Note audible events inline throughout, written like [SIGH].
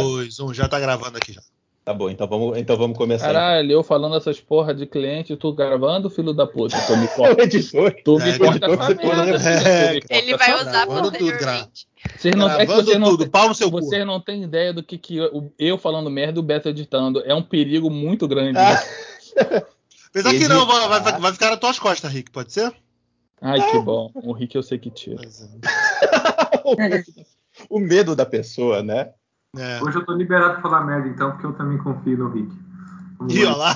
Dois, um, já tá gravando aqui já. Tá bom, então vamos, então vamos começar. Caralho, eu falando essas porra de cliente, tu gravando, filho da puta. Tu me [LAUGHS] corta. editor. Tu me É, corta essa merda. É, corta Ele vai usar Gravando tudo, posteriormente. Vocês não, é que vocês não, tudo, pau no seu vocês não têm ideia do que, que eu, eu falando merda e o Beto editando. É um perigo muito grande. Ah. Apesar que não, vai, vai- vai ficar nas tuas costas, Rick, pode ser? Ai, que bom. O Rick eu sei que tira. É. [LAUGHS] o medo da pessoa, né? É. Hoje eu tô liberado pra falar merda, então, porque eu também confio no Rick. Vamos Ih, lá. ó lá.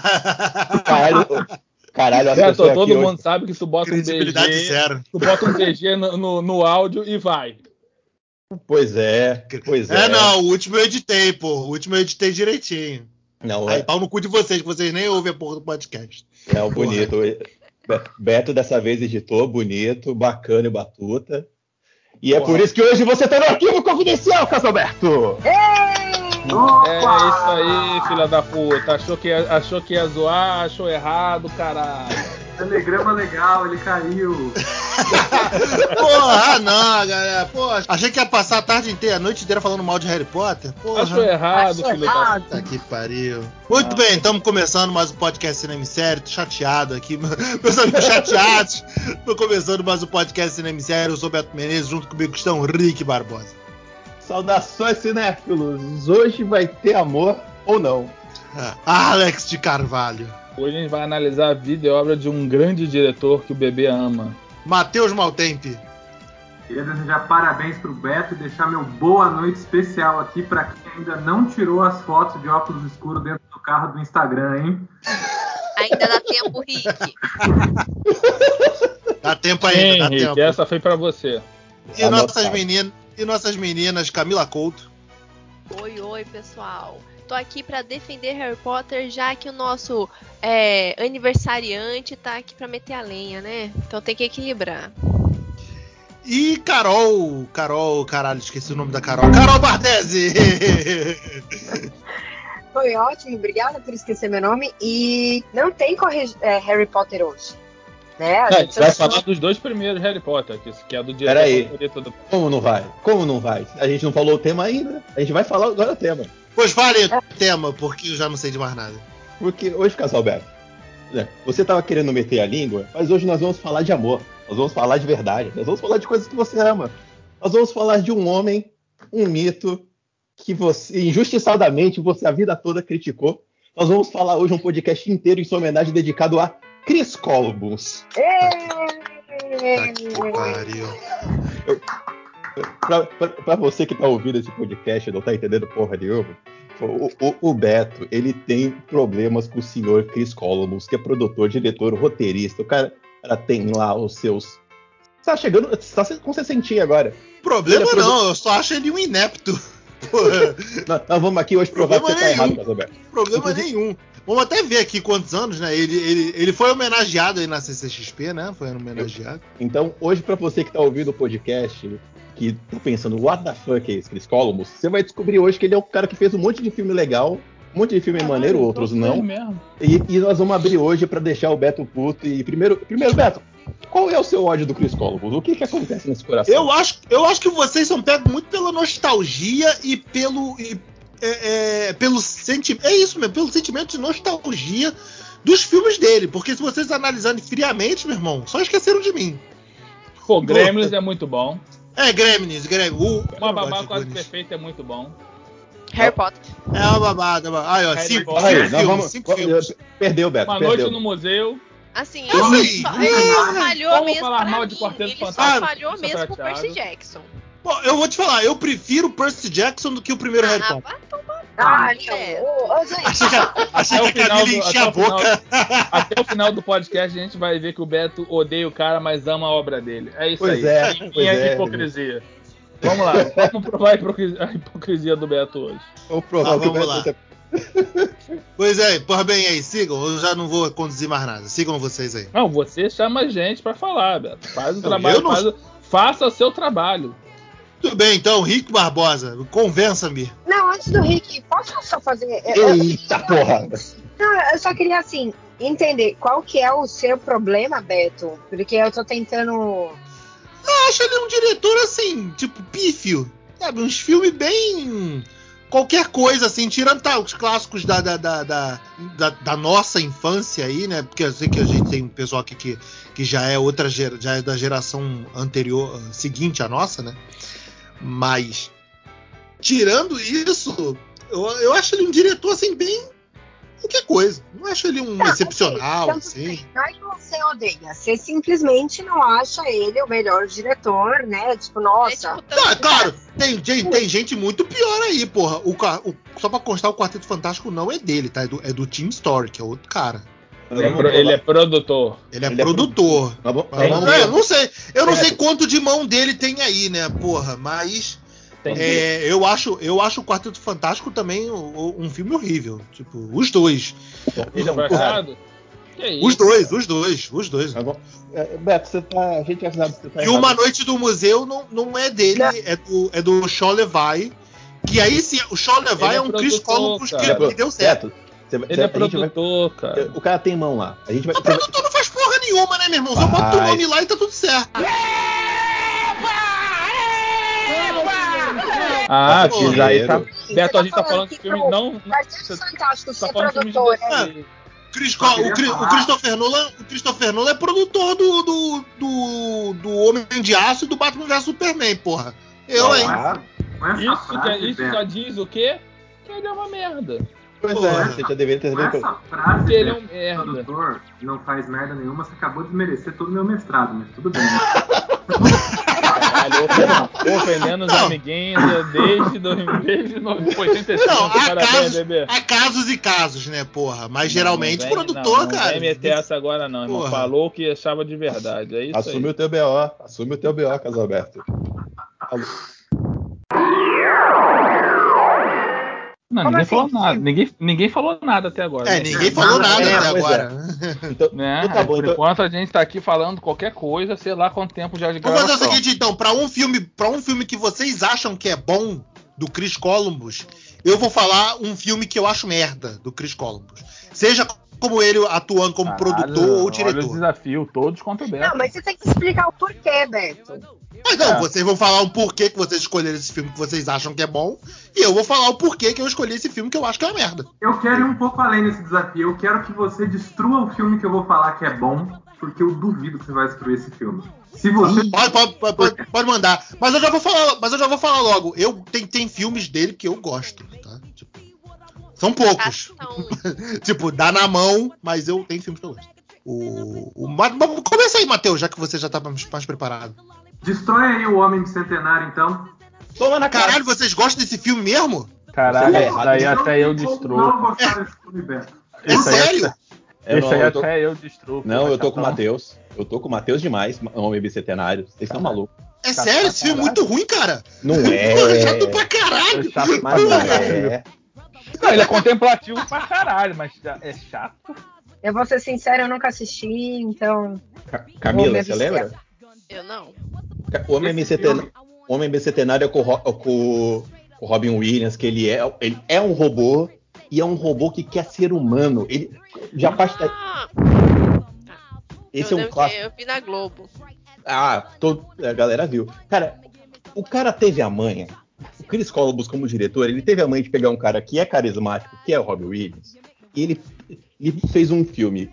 Caralho, caralho a Beto, pessoa todo aqui mundo hoje- sabe que tu bota um DG, zero. tu bota um DG no, no, no áudio e vai. Pois é, pois é. É, não, o último eu editei, pô. O último eu editei direitinho. Não, Aí é, pau no cu de vocês, que vocês nem ouvem a porra do podcast. é o bonito. Be- Beto dessa vez editou, bonito, bacana e batuta. E é Uau. por isso que hoje você tá no arquivo confidencial, Casalberto! É isso aí, filha da puta. Achou que, ia, achou que ia zoar, achou errado, caralho. Telegrama legal, ele caiu. [LAUGHS] Porra, ah, não, galera. Porra, achei que ia passar a tarde inteira, a noite inteira falando mal de Harry Potter. Porra. Achou errado, filho da errado. Puta que pariu. Muito Ah. bem, estamos começando mais um podcast Cinema em Série. Tô chateado aqui. [LAUGHS] Meus amigos chateados. Tô começando mais um podcast Cinema em Série. Eu sou Beto Menezes, junto comigo estão Rick Barbosa. Saudações, cinéfilos! Hoje vai ter amor ou não? [LAUGHS] Alex de Carvalho. Hoje a gente vai analisar a vida e obra de um grande diretor que o bebê ama. Matheus Maltempe. Queria desejar parabéns pro Beto e deixar meu boa noite especial aqui pra quem ainda não tirou as fotos de óculos escuros dentro do carro do Instagram, hein? Ainda dá tempo, Rick. Dá tempo ainda, dá Henrique, tempo. essa foi pra você. E nossas, meninas, e nossas meninas, Camila Couto. Oi, oi, pessoal. Tô aqui pra defender Harry Potter, já que o nosso é, aniversariante tá aqui pra meter a lenha, né? Então tem que equilibrar. E Carol. Carol, caralho, esqueci o nome da Carol. Carol Bardesi! [LAUGHS] Foi ótimo, obrigada por esquecer meu nome. E não tem corre- é, Harry Potter hoje. Né? A É, a gente vai falar dos dois primeiros Harry Potter, que, é do diretor Peraí. favorito do. Como não vai? Como não vai? A gente não falou o tema ainda. A gente vai falar agora o tema. Pois fale o tema, porque eu já não sei de mais nada. Porque hoje, Casalberto, né, você tava querendo meter a língua, mas hoje nós vamos falar de amor. Nós vamos falar de verdade. Nós vamos falar de coisas que você ama. Nós vamos falar de um homem, um mito, que você, injustiçadamente, você a vida toda criticou. Nós vamos falar hoje um podcast inteiro em sua homenagem dedicado a Chris Columbus. Tá que pariu. Pra, pra- pra você que tá ouvindo esse podcast e não tá entendendo porra nenhuma, o, o- o Beto, ele tem problemas com o senhor Chris Columbus, que é produtor, diretor, roteirista. O cara, cara tem lá os seus. Tá chegando. Tá com 60 agora. Problema é não, eu só acho ele um inepto. Nós, [LAUGHS] nós vamos aqui hoje provar que você Problema tá errado, nenhum. Casalberto. problema nenhum. Vamos até ver aqui quantos anos, né? Ele, ele, ele foi homenageado aí na CCXP, né? Foi homenageado. Então, hoje, pra você que tá ouvindo o podcast, que tá pensando, what the fuck é esse Chris Columbus, você vai descobrir hoje que ele é o cara que fez um monte de filme legal, um monte de filme maneiro, outros não. É mesmo. E, e nós vamos abrir hoje pra deixar o Beto puto. E primeiro, primeiro Beto, qual é o seu ódio do Chris Columbus? O que que acontece nesse coração? Eu acho, eu acho que vocês são pegos muito pela nostalgia e pelo. e, é, é, pelo sentimento. É isso mesmo, pelo sentimento de nostalgia dos filmes dele. Porque se vocês analisarem friamente, meu irmão, só esqueceram de mim. Pô, Gremlins é muito bom. É, Gremlins, Gremlins. O, Uma não babá quase perfeita é muito bom. Harry Potter. É uma babada. Aí, ó, Harry cinco, Potter. Aí, filmes. vamos, Cinco filmes. Perdeu, Beto, Uma perdeu. noite no museu. Assim, ele sei. só, ele só falhou Vamos mesmo falar mal mim. de Quarteto ele só Fantástico, falhou sou mesmo pro prateado. Percy Jackson. Bom, eu vou te falar, eu prefiro Percy Jackson do que o primeiro Harry Ah, Potter. vai tomar Ah, é. Gente, Achei que, achei Até o que a final Camila enchia a o final- boca. [LAUGHS] Até o final do podcast a gente vai ver que o Beto odeia o cara, mas ama a obra dele. É isso Pois aí. é, Minha pois é. hipocrisia. Vamos lá, vamos provar [LAUGHS] a hipocrisia, do Beto hoje. Vamos provar Ah, vamos Beto lá. [LAUGHS] Pois é, porra bem aí, sigam, eu já não vou conduzir mais nada. Sigam vocês aí. Não, você chama a gente pra falar, Beto. Faz o Não, trabalho, eu não- faz faça o seu trabalho. Tudo bem, então, Rico Barbosa, convença-me. não, antes do Rick, posso só fazer. eu- eu- Eita porra! Não, eu só queria, assim, entender qual que é o seu problema, Beto. Porque eu tô tentando. acho ele um diretor assim, tipo, pífio. Sabe? Uns filmes bem. Qualquer coisa, assim, tirando tá, os clássicos da, da, da, da, da- da nossa infância aí, né? Porque eu sei que a gente tem um pessoal aqui que, que já é outra gera- já é da geração anterior, seguinte à nossa, né? Mas tirando isso, eu, eu acho ele um diretor assim, bem qualquer coisa. Não acho ele um Tá, excepcional, assim. bem. Não é que você odeia, você simplesmente não acha ele o melhor diretor, né? Tipo, nossa. É, tipo, Não, é claro, tem, tem, tem gente muito pior aí, porra. O, o- só pra constar, o Quarteto Fantástico não é dele, tá? É do, é do Team Story, que é outro cara. Ele é, pro- ele é produtor. Ele é Ele é produtor. Vamos- Mas mas vamos- vamos- é, eu não sei, eu não Certo. sei quanto de mão dele tem aí, né, porra, mas é, eu acho, eu acho o Quarteto Fantástico também o- um filme horrível, tipo, os dois, Ele é um Tá errado? Isso? os dois, os dois, os dois. Mas vamos- é, Beto, você tá. A gente é que você tá E uma errado. noite do museu não, não é dele, Não. é do, é do Shaw Levi. Que aí sim, o Shaw Levi é é um Chris produtor, Columbus que, que deu certo. Beto, você, Ele você- é gente vai- produtor, cara. O cara tem mão lá. A gente vai. O produtor não faz porra nenhuma, né, meu irmão? Só bota o Vai. nome lá e tá tudo certo. Ah, que aí tá. Você Beto, a gente tá falando que de filme pro não. Você Fantástico tá ser falando de filme de produtor, né? DC. Chris Só Co- o, o. Christopher Nolan, o Christopher Nolan é produtor do, do, do, do Homem de Aço e do Batman vs Superman, porra. Eu, hein? Ah, Com essa Isso, que, frase, isso só diz o quê? Que ele é uma merda. Pois Porra. é, você já deveria ter sabido. essa frase, Que ele é um merda. produtor não faz merda nenhuma, você acabou de desmerecer todo o meu mestrado, mas tudo bem. Caralho, ofendendo- os Não. amiguinhos [LAUGHS] desde, do- desde no- 85. Não, há Parabéns, casos, bebê. há casos e casos, né, porra? Mas geralmente Não, não vem- produtor, não, não cara. Não meter essa agora, não, irmão. Porra. Falou o que achava de verdade. É isso Assume aí. o teu BO. Assume o teu BO, Casalberto. Não, ninguém assim? falou nada. Ninguém, ninguém falou nada até agora. É, né? ninguém falou É, nada até pois agora. Então, Né? então tá bom. Por Então, enquanto a gente tá aqui falando qualquer coisa, sei lá quanto tempo já de Vamos fazer o seguinte, então, pra um filme, para um filme que vocês acham que é bom do Chris Columbus, eu vou falar um filme que eu acho merda do Chris Columbus. Seja como ele atuando como Caralho, produtor ou Olha o diretor. desafio, todos contra o Beto. Não, mas você tem que explicar o porquê, Beto. Mas não, É. vocês vão falar o porquê que vocês escolheram esse filme que vocês acham que é bom, e eu vou falar o porquê que eu escolhi esse filme que eu acho que é uma merda. Eu quero ir um pouco além desse desafio. Eu quero que você destrua o filme que eu vou falar que é bom, porque eu duvido que você vai destruir esse filme. Se você. Pode, pode, pode, pode- pode mandar. Mas eu já vou falar, mas eu já vou falar logo. Eu tem, tem filmes dele que eu gosto, tá? Tipo, são poucos. [LAUGHS] Tipo, dá na mão, mas eu tenho filmes que eu gosto. O, o, mas começa aí, Matheus, já que você já tá mais, mais preparado. Destrói aí o Homem Bicentenário, então. toma na cara. Caralho, vocês gostam desse filme mesmo? Caralho, é isso daí até eu Não destruo. gostaram desse filme, Beto. É sério? Eu Isso não, aí eu tô- até eu destruo. Não, eu tô com o. Matheus. Eu tô com o Matheus demais, homem bicentenário. Vocês estão malucos. É sério? Esse filme é muito ruim, cara. Não Porra, é. chato pra caralho. É chato pra Mas não caralho. é. Não, ele é contemplativo pra caralho, mas é chato. Eu vou ser sincera, eu nunca assisti, então. Ca- Camila, você lembra? Eu não. O Homem Bicentenário, Homem Bicentenário é com, o Ro- com o Robin Williams, que ele é, ele é um robô e é um robô que quer ser humano. Ele já faz. Ah, Esse eu é um clássico. eu vi na Globo. Ah, todo, a galera viu. Cara, o cara teve a manha. O Chris Columbus, como diretor, ele teve a manha de pegar um cara que é carismático, que é o Robin Williams, e ele, ele fez um filme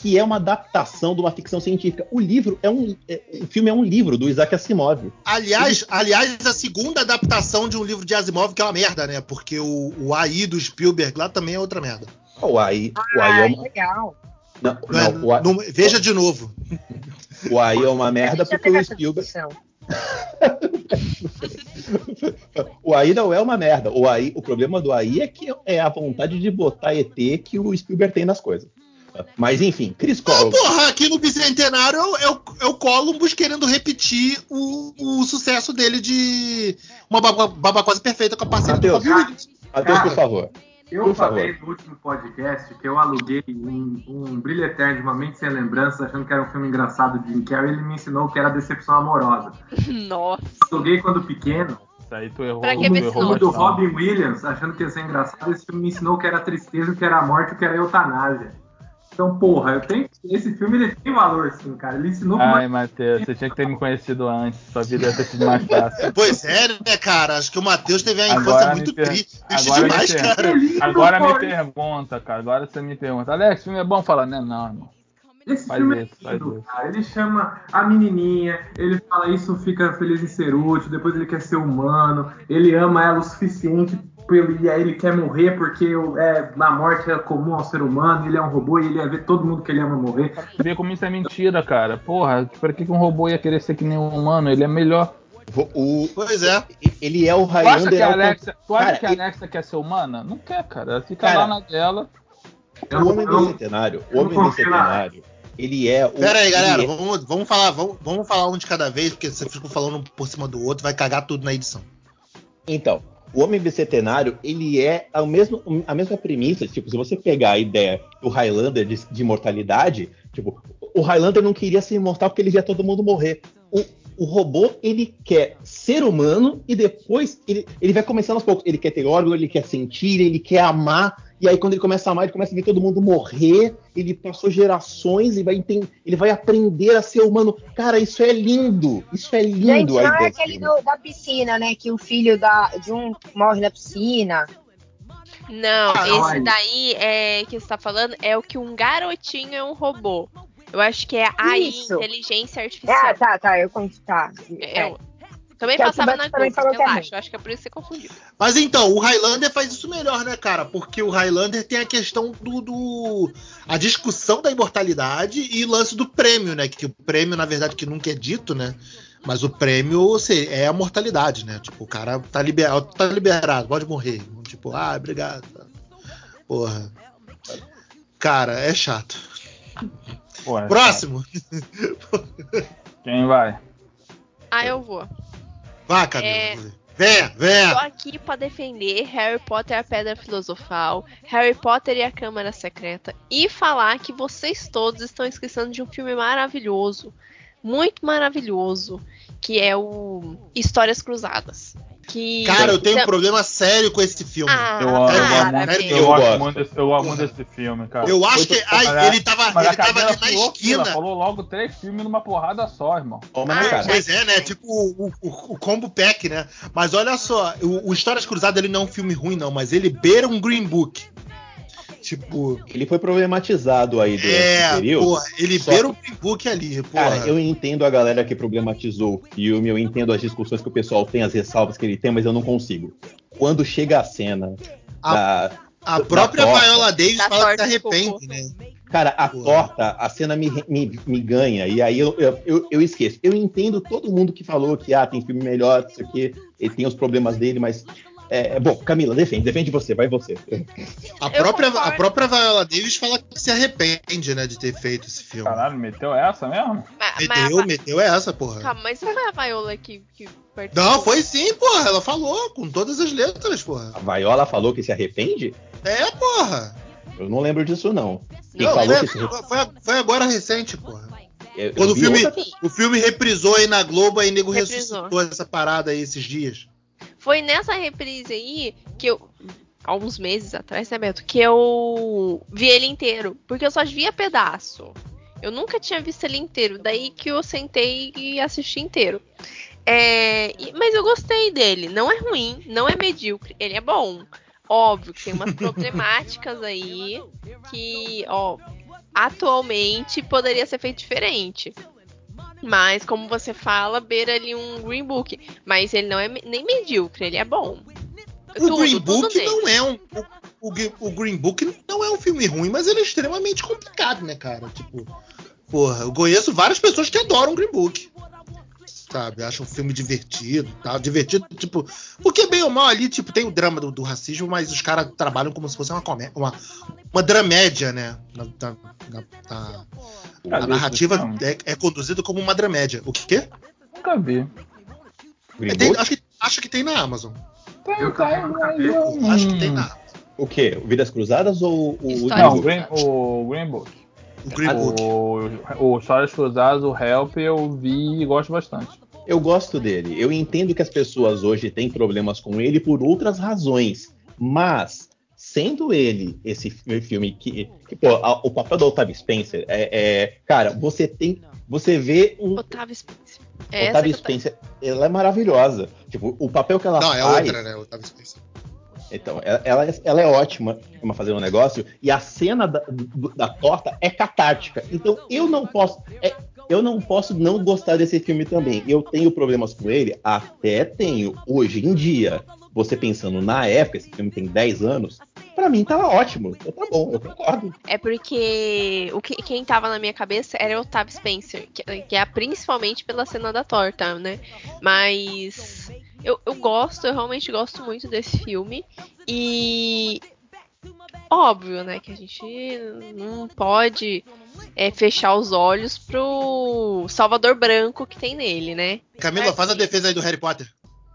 que é uma adaptação de uma ficção científica. O livro é um. é- o filme é um livro do Isaac Asimov. Aliás, aliás, a segunda adaptação de um livro de Asimov que é uma merda, né? Porque o, o AI do Spielberg lá também é outra merda. O AI, o AI Ah, é uma, legal. não, Não é- não, o AI não- veja de novo. o AI é uma merda porque o Spielberg. O AI não é uma merda. O AI, o problema do AI é que é a vontade de botar ET que o Spielberg tem nas coisas. Mas enfim, Chris Ah, Columbus. porra, aqui no Bicentenário é o, é o, Columbus querendo repetir o, o sucesso dele de uma baba, baba quase perfeita com a parceira do Williams. Matheus, por favor. Eu Por falei no último podcast que eu aluguei um, um Brilho Eterno de Uma Mente Sem Lembranças, achando que era um filme engraçado de Jim Carrey, ele me ensinou que era decepção amorosa. [LAUGHS] Nossa. Aluguei quando pequeno, Isso aí tu errou. Pra que tu errou o filme do. Robin Williams, achando que ia ser engraçado, esse filme me ensinou que era tristeza, o que era morte, o que era eutanásia. Então, porra, eu tenho, esse filme ele tem valor, sim, cara. Ele ensinou Ai, Matheus, você tinha que ter me conhecido antes. Sua vida ia ter sido mais fácil. [LAUGHS] Pois é, né, cara? Acho que o Matheus teve a infância Agora me muito per- triste agora me demais, per- cara. lindo, Agora me pergunta, cara. Agora você me pergunta. Alex, esse filme é bom? Fala, né? Não, irmão. Esse Faz filme isso, é lindo, cara. Ele chama a menininha, ele fala isso, fica feliz em ser útil, depois ele quer ser humano, ele ama ela o suficiente pelo- e aí ele quer morrer porque é, a morte é comum ao ser humano, ele é um robô e ele ia ver todo mundo que ele ama morrer. Vê como isso é mentira, cara. Porra, pra que um robô ia querer ser que nem um humano? Ele é melhor. O, Pois é. ele é o Tu acha Highlander. que a Alexa, tu acha Cara, que a ele- Alexa quer ser humana? Não quer, cara. Ela fica Cara, lá na dela. O Homem eu- Bicentenário, o Homem na- Bicentenário, ele é o. Pera aí, ele galera. é- Vamos, vamos falar, vamos, vamos falar um de cada vez, porque você fica falando por cima do outro, vai cagar tudo na edição. Então, o Homem Bicentenário, ele é a mesma, a mesma premissa. Tipo, se você pegar a ideia do Highlander de, de imortalidade, tipo, o Highlander não queria ser imortal porque ele via todo mundo morrer. O, o robô, ele quer ser humano e depois ele, ele vai começando aos poucos. Ele quer ter órgão, ele quer sentir, ele quer amar. E aí, quando ele começa a amar, ele começa a ver todo mundo morrer. Ele passou gerações e vai enten- ele vai aprender a ser humano. Cara, isso é lindo. Isso é lindo. Gente, a não é ideia aquele do- da piscina, né? Que o filho da, de um morre na piscina. Não, Ah, esse daí é que você tá falando é o que um garotinho é um robô. Eu acho que é AI, Isso. inteligência artificial. Ah, tá, tá. Eu confundi. Tá. É, É. também Que é passava na também Globo, falou que é relaxa. Eu acho que é por isso que você confundiu. Mas então, o Highlander faz isso melhor, né, cara? Porque o Highlander tem a questão do, do- a discussão da imortalidade e o lance do prêmio, né? Que o prêmio, na verdade, que nunca é dito, né? Mas o prêmio se- é a mortalidade, né? Tipo, o cara tá liberado, tá liberado, pode morrer. Tipo, ah, obrigado. Porra. Cara, é chato. Porra, Próximo. Quem vai? Ah, eu vou. Vá, Camila. É. Venha, Tô venha. aqui pra defender Harry Potter e a Pedra Filosofal, Harry Potter e a Câmara Secreta e falar que vocês todos estão esquecendo de um filme maravilhoso, muito maravilhoso, que é o Histórias Cruzadas. Que Cara, eu tenho um Então- problema sério com esse filme. Ah, Eu amo, velho. eu Eu gosto gosto. muito desse, eu amo desse filme, cara. Eu acho que ai, Mas ele tava, Mas ele tava ali na esquina. falou logo três filmes numa porrada só, irmão. Toma Ah, cara. Pois é, né? Tipo o, o- o combo pack, né? Mas olha só, o, o Histórias Cruzadas ele não é um filme ruim, não, mas ele beira um Green Book. Tipo, Ele foi problematizado aí durante esse é, período. porra, ele beira que- um Green Book ali, porra. Cara, eu entendo a galera que problematizou o filme, eu entendo as discussões que o pessoal tem, as ressalvas que ele tem, mas eu não consigo. Quando chega a cena A- da. A da própria torta. Viola Davis Da fala que se arrepende, né? Cara, a Porra. torta, a cena me, me, me ganha, e aí eu, eu, eu, eu esqueço. Eu entendo todo mundo que falou que ah, tem filme melhor, isso aqui, ele tem os problemas dele, mas. É, é bom, Camila, defende, defende você, vai você. A Eu própria, a própria Viola Davis fala que se arrepende, né, de ter feito esse filme. Caralho, meteu essa mesmo? Mas, Meteu, mas, meteu essa, porra. calma, mas não foi a Viola que, que participou? Não, foi sim, porra. Ela falou com todas as letras, porra. A Viola falou que se arrepende? É, porra. Eu não lembro disso, não. Quem Não, falou foi, que se foi, foi agora recente, porra. Eu- eu Quando o vi filme, outra- o filme reprisou aí na Globo, aí nego Reprisou. ressuscitou essa parada aí esses dias. Foi nessa reprise aí que eu. Há uns meses atrás, né, Beto? Que eu vi ele inteiro. Porque eu só via pedaço. Eu nunca tinha visto ele inteiro. Daí que eu sentei e assisti inteiro. É, mas eu gostei dele. Não é ruim, não é medíocre. Ele é bom. Óbvio que tem umas [LAUGHS] problemáticas aí que, ó, atualmente poderia ser feito diferente. Mas, como você fala, beira ali um Green Book. Mas ele não é nem medíocre, ele é bom. O Green Book não é um. O, o o Green Book não é um filme ruim, mas ele é extremamente complicado, né, cara? Tipo, porra, eu conheço várias pessoas que adoram Green Book. Sabe, acham um filme divertido tal. Divertido, tipo. Porque bem ou mal ali, tipo, tem o drama do, do racismo, mas os caras trabalham como se fosse uma comédia. Uma, uma dramédia, né? Na, na- na- a narrativa é, é conduzida como uma dramédia. O quê? Nunca vi. É, tem- acho, que, acho que tem na Amazon. Eu também nunca vi. Acho que tem na Amazon. O quê? O Vidas Cruzadas ou o. História Não, o o Green, o Green Book. O Green Book. O, o Histórias Cruzadas, o Help, eu vi e gosto bastante. Eu gosto dele. Eu entendo que as pessoas hoje têm problemas com ele por outras razões. Mas sendo ele esse filme que, que pô, a, o papel do Octavio Spencer é, é, cara, você tem, você vê um Otávio Spencer. É tô- Spencer, ela é maravilhosa. Tipo, o papel que ela Não, é faz. outra, né? Otávio Spencer. Então, ela, ela, é- ela é ótima em fazer um negócio e a cena da, da torta é catártica. Então, eu não posso. é, eu não posso não gostar desse filme também. Eu tenho problemas com ele, até tenho. Hoje em dia, você pensando na época, esse filme tem 10 anos, pra mim tava ótimo. Eu, tá bom, eu concordo. É porque o que, quem tava na minha cabeça era o Otávio Spencer, que, que é principalmente pela cena da torta, né? Mas eu, eu gosto, eu realmente gosto muito desse filme. E óbvio, né, que a gente não pode é, fechar os olhos pro Salvador Branco que tem nele, né? Camila, faz a defesa aí do Harry Potter.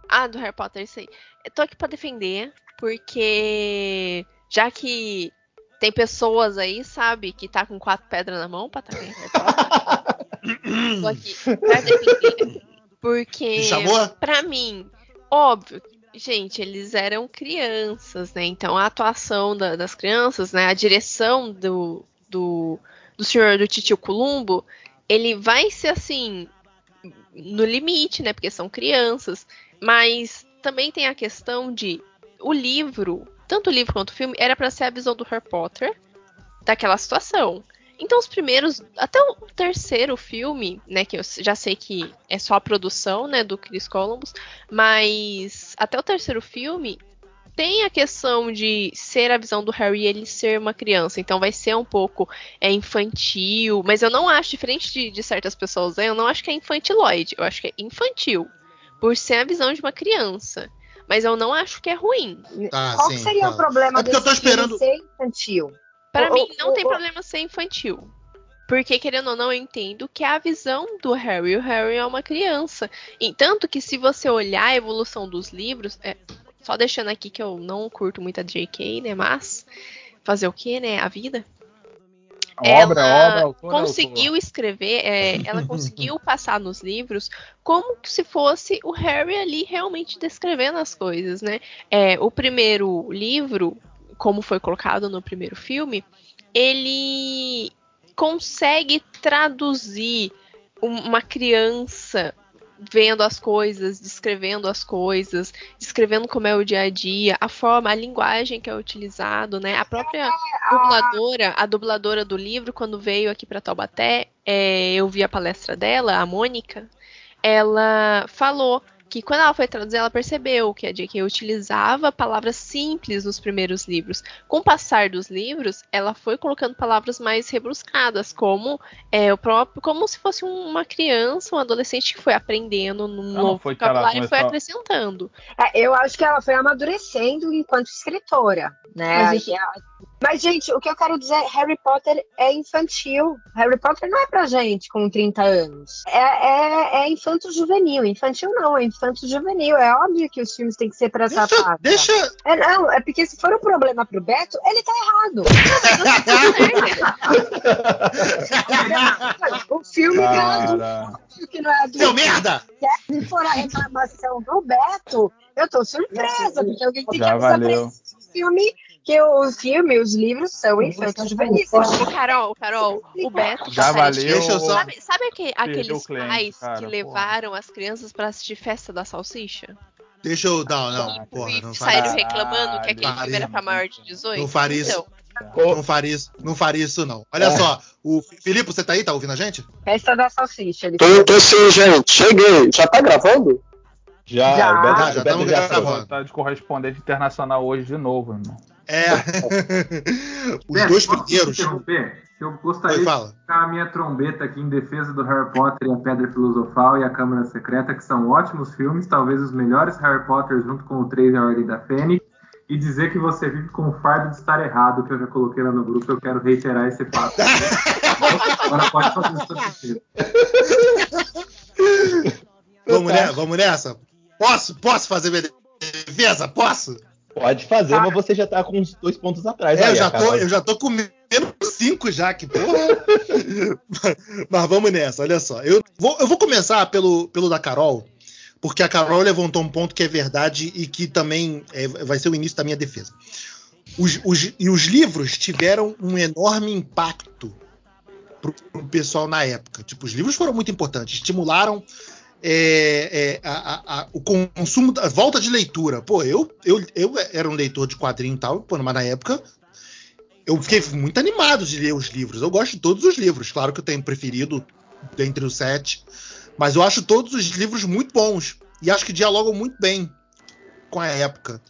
Ah, do Harry Potter, isso aí. Eu tô aqui pra defender, porque já que tem pessoas aí, sabe, que tá com quatro pedras na mão pra tacar em Harry Potter. [COUGHS] tô aqui pra defender. Porque, chamou? pra mim, óbvio, gente, eles eram crianças, né? Então a atuação da- das crianças, né? A direção do, do, do senhor do Titio Columbo, ele vai ser assim, no limite, né? Porque são crianças. Mas também tem a questão de o livro, tanto o livro quanto o filme, era pra ser a visão do Harry Potter daquela situação. Então os primeiros, até o terceiro filme, né, que eu já sei que é só a produção, né, do Chris Columbus, mas até o terceiro filme tem a questão de ser a visão do Harry ele ser uma criança, então vai ser um pouco é infantil, mas eu não acho, diferente de, de certas pessoas, né, eu não acho que é infantiloide, eu acho que é infantil, por ser a visão de uma criança. Mas eu não acho que é ruim. Tá, Qual sim, que seria o fala. problema É porque eu tô desse filme esperando- ser infantil? Pra Ô, mim, não tem problema ser infantil. Porque, querendo ou não, eu entendo que é a visão do Harry. O Harry é uma criança. E tanto que, se você olhar a evolução dos livros. é, só deixando aqui que eu não curto muito a J.K., né? Mas. Fazer o que, né? A vida. Obra, ela obra, conseguiu escrever, é, ela [LAUGHS] conseguiu passar nos livros como se fosse o Harry ali realmente descrevendo as coisas, né? É, o primeiro livro, como foi colocado no primeiro filme, ele consegue traduzir um- uma criança vendo as coisas, descrevendo as coisas, descrevendo como é o dia a dia, a forma, a linguagem que é utilizado, né? A própria dubladora, a dubladora do livro, quando veio aqui para Taubaté, é, eu vi a palestra dela, a Mônica, ela falou que quando ela foi traduzir, ela percebeu que a J.K. utilizava palavras simples nos primeiros livros. Com o passar dos livros, ela foi colocando palavras mais rebuscadas, como é, o próprio, como se fosse uma criança, um adolescente que foi aprendendo num não novo foi ela vocabulário e foi acrescentando. É, eu acho que ela foi amadurecendo enquanto escritora, né? Mas ela- Mas, gente, o que eu quero dizer, Harry Potter é infantil. Harry Potter não é pra gente com 30 anos. É, é, é infanto juvenil. Infantil não, é infanto juvenil. É óbvio que os filmes têm que ser pra essa Deixa, faixa. deixa, É, não, é porque se for um problema pro Beto, ele tá errado. o filme não é Cara, que não é adulto. seu merda! Se for a reclamação do Beto, eu tô surpresa, porque alguém tem Já que avisar valeu. pra esse filme que o filme, os livros são infantos juvenis. Carol, Carol, o Beto já valeu. Deixa eu só- Sabe, sabe aque- aqueles pais cara, que porra. levaram as crianças pra assistir festa da salsicha? Deixa eu. Não, não, Ah, porra, e não saíram faria, reclamando que aquele filme era pra maior de 18? não faria isso. Então, Não faria isso, não faria isso, não. Olha É. só, o Filipe, você tá aí? Tá ouvindo a gente? Festa da salsicha. Ele Tô, tô sim, gente. Cheguei. Já tá gravando? Já, Já, o Beto, já o Beto estamos já gravando. foi. Pô, tá de correspondente internacional hoje de novo, irmão. É. [LAUGHS] Os dois primeiros. Eu gostaria Oi, de colocar a minha trombeta aqui em defesa do Harry Potter e a Pedra Filosofal e a Câmara Secreta, que são ótimos filmes, talvez os melhores Harry Potter junto com o 3 e a Ordem da Fênix, e dizer que você vive com o fardo de estar errado, que eu já coloquei lá no grupo, eu quero reiterar esse fato. [LAUGHS] Agora pode fazer sua defesa. Vamos, ne- vamos nessa? Posso? Posso fazer minha defesa? Posso? Pode fazer, mas você já tá com uns dois pontos atrás. É, eu aí, já, a tô, Carol- eu já tô com menos cinco já, que porra. [LAUGHS] Mas vamos nessa, olha só. Eu vou, eu vou começar pelo, pelo da Carol, porque a Carol levantou um ponto que é verdade e que também é, vai ser o início da minha defesa. Os, os, e os livros tiveram um enorme impacto pro, pro pessoal na época. Tipo, os livros foram muito importantes, estimularam é, é, a, a, o consumo, a volta de leitura. Pô, eu, eu, eu era um leitor de quadrinho e tal, pô, mas na época eu fiquei muito animado de ler os livros. Eu gosto de todos os livros. Claro que eu tenho preferido dentre os sete, mas eu acho todos os livros muito bons e acho que dialogam muito bem com a época.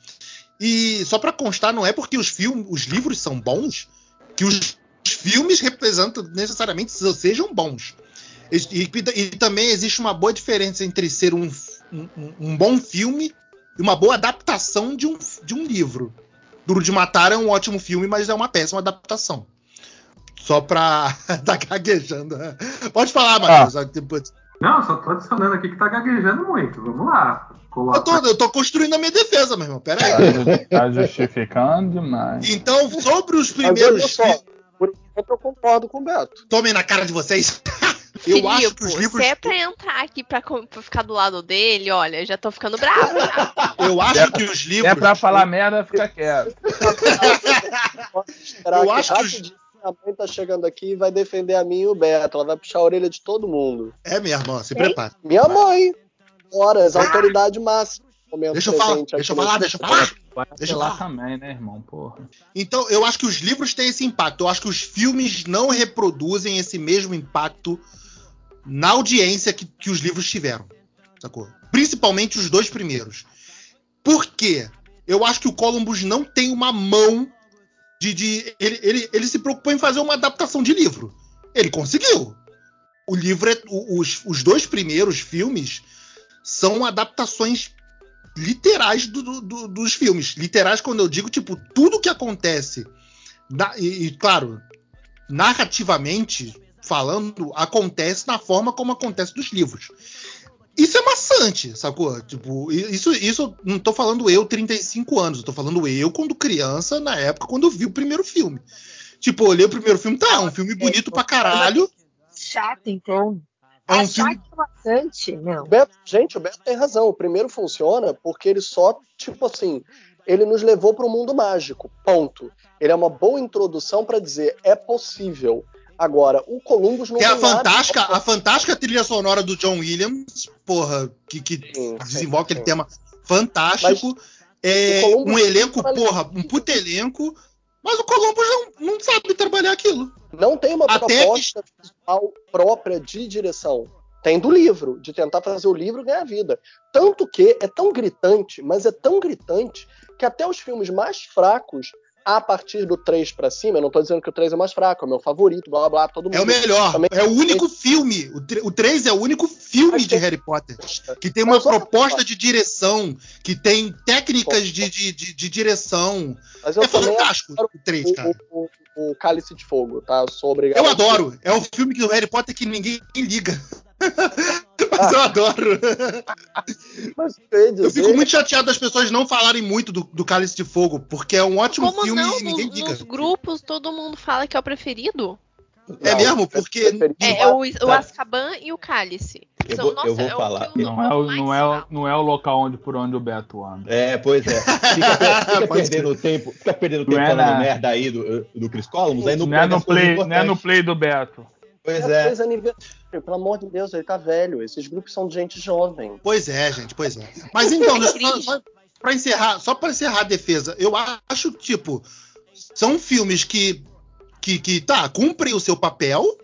E só para constar, não é porque os filmes, os livros são bons que os filmes representam necessariamente sejam bons. E, e, e, também existe uma boa diferença entre ser um, um, um, bom filme e uma boa adaptação de um, de um livro. Duro de Matar é um ótimo filme, mas é uma péssima adaptação. Só pra [LAUGHS] tá gaguejando. Pode falar, Matheus. Ah. Não, só tô adicionando aqui que tá gaguejando muito. Vamos lá. Eu tô, eu tô, construindo a minha defesa, meu irmão. Pera aí. Tá, tá justificando demais. Então, sobre os primeiros. Só, por enquanto eu concordo com o Beto. Tomem na cara de vocês. [LAUGHS] Eu Filipe, acho que os livros. Se é pra entrar aqui pra, pra, ficar do lado dele, olha, já tô ficando bravo. [LAUGHS] Eu acho é, que os livros. É pra falar merda, fica quieto. [LAUGHS] eu acho que os... a mãe tá chegando aqui e vai defender a mim e o Beto. Ela vai puxar a orelha de todo mundo. É mesmo, ó, se prepara. Minha mãe. Horas, ah. autoridade máxima. Deixa eu falar, deixa eu falar, deixa eu falar. Deixa eu falar também, né, irmão? Porra. Então, eu acho que os livros têm esse impacto. Eu acho que os filmes não reproduzem esse mesmo impacto na audiência que, que os livros tiveram. Sacou? Principalmente os dois primeiros. Por quê? Eu acho que o Columbus não tem uma mão de. de ele, ele, ele se preocupou em fazer uma adaptação de livro. Ele conseguiu. O livro é. Os, os dois primeiros filmes são adaptações literais do, do, dos filmes. Literais, quando eu digo, tipo, tudo que acontece. Na, e, e, claro, narrativamente, falando acontece na forma como acontece nos livros. Isso é maçante, sacou? Tipo, isso, isso não tô falando eu 35 anos, eu tô falando eu quando criança, na época, quando eu vi o primeiro filme. Tipo, olhei o primeiro filme, tá, é um filme bonito pra caralho. Chato, então. É um filme... bastante, não. Beto, gente, o Beto tem razão. O primeiro funciona porque ele só, tipo assim, ele nos levou para o mundo mágico. Ponto. Ele é uma boa introdução para dizer é possível. Agora, o Columbus não tem a fantástica, nada... a fantástica trilha sonora do John Williams, porra, que, que sim, desenvolve sim. aquele tema fantástico. Mas é um elenco, porra, um puto elenco. Mas o Columbus não, não sabe trabalhar aquilo. Não tem uma Até proposta que... visual própria de direção. Tem do livro, de tentar fazer o livro ganhar vida. Tanto que é tão gritante, mas é tão gritante, que até os filmes mais fracos a partir do 3 para cima, eu não tô dizendo que o 3 é mais fraco, é o meu favorito, blá blá blá, todo mundo. É o melhor, também... é o único filme, o 3 é o único filme de Harry Potter que tem uma proposta de direção, que tem técnicas de, de, de, de direção. é fantástico o 3, cara. O, o, o, Cálice de Fogo, tá? Eu sou obrigado. Eu adoro, é o filme do Harry Potter que ninguém liga. [LAUGHS] [LAUGHS] Mas eu adoro. Mas, eu fico muito chateado das pessoas não falarem muito do, do Cálice de Fogo, porque é um ótimo Como filme não? e ninguém liga. Nos grupos todo mundo fala que é o preferido. É não, mesmo? Porque. É, é o, o Azkaban e o Cálice. Eu vou, nossa, eu vou é falar. Não é, o, não, é, não é o local onde, por onde o Beto anda. É, pois é. Fica, [LAUGHS] fica perdendo tempo, fica perdendo tempo é falando na... merda aí do, do Chris Columbus. Aí não, não, é no play, não é no play do Beto. Pois é. é. Pelo amor de Deus, ele tá velho. Esses grupos são de gente jovem. Pois é, gente, pois é. Mas então, [LAUGHS] só, só para encerrar, só para encerrar a defesa, eu acho tipo são filmes que que, que tá cumprem o seu papel,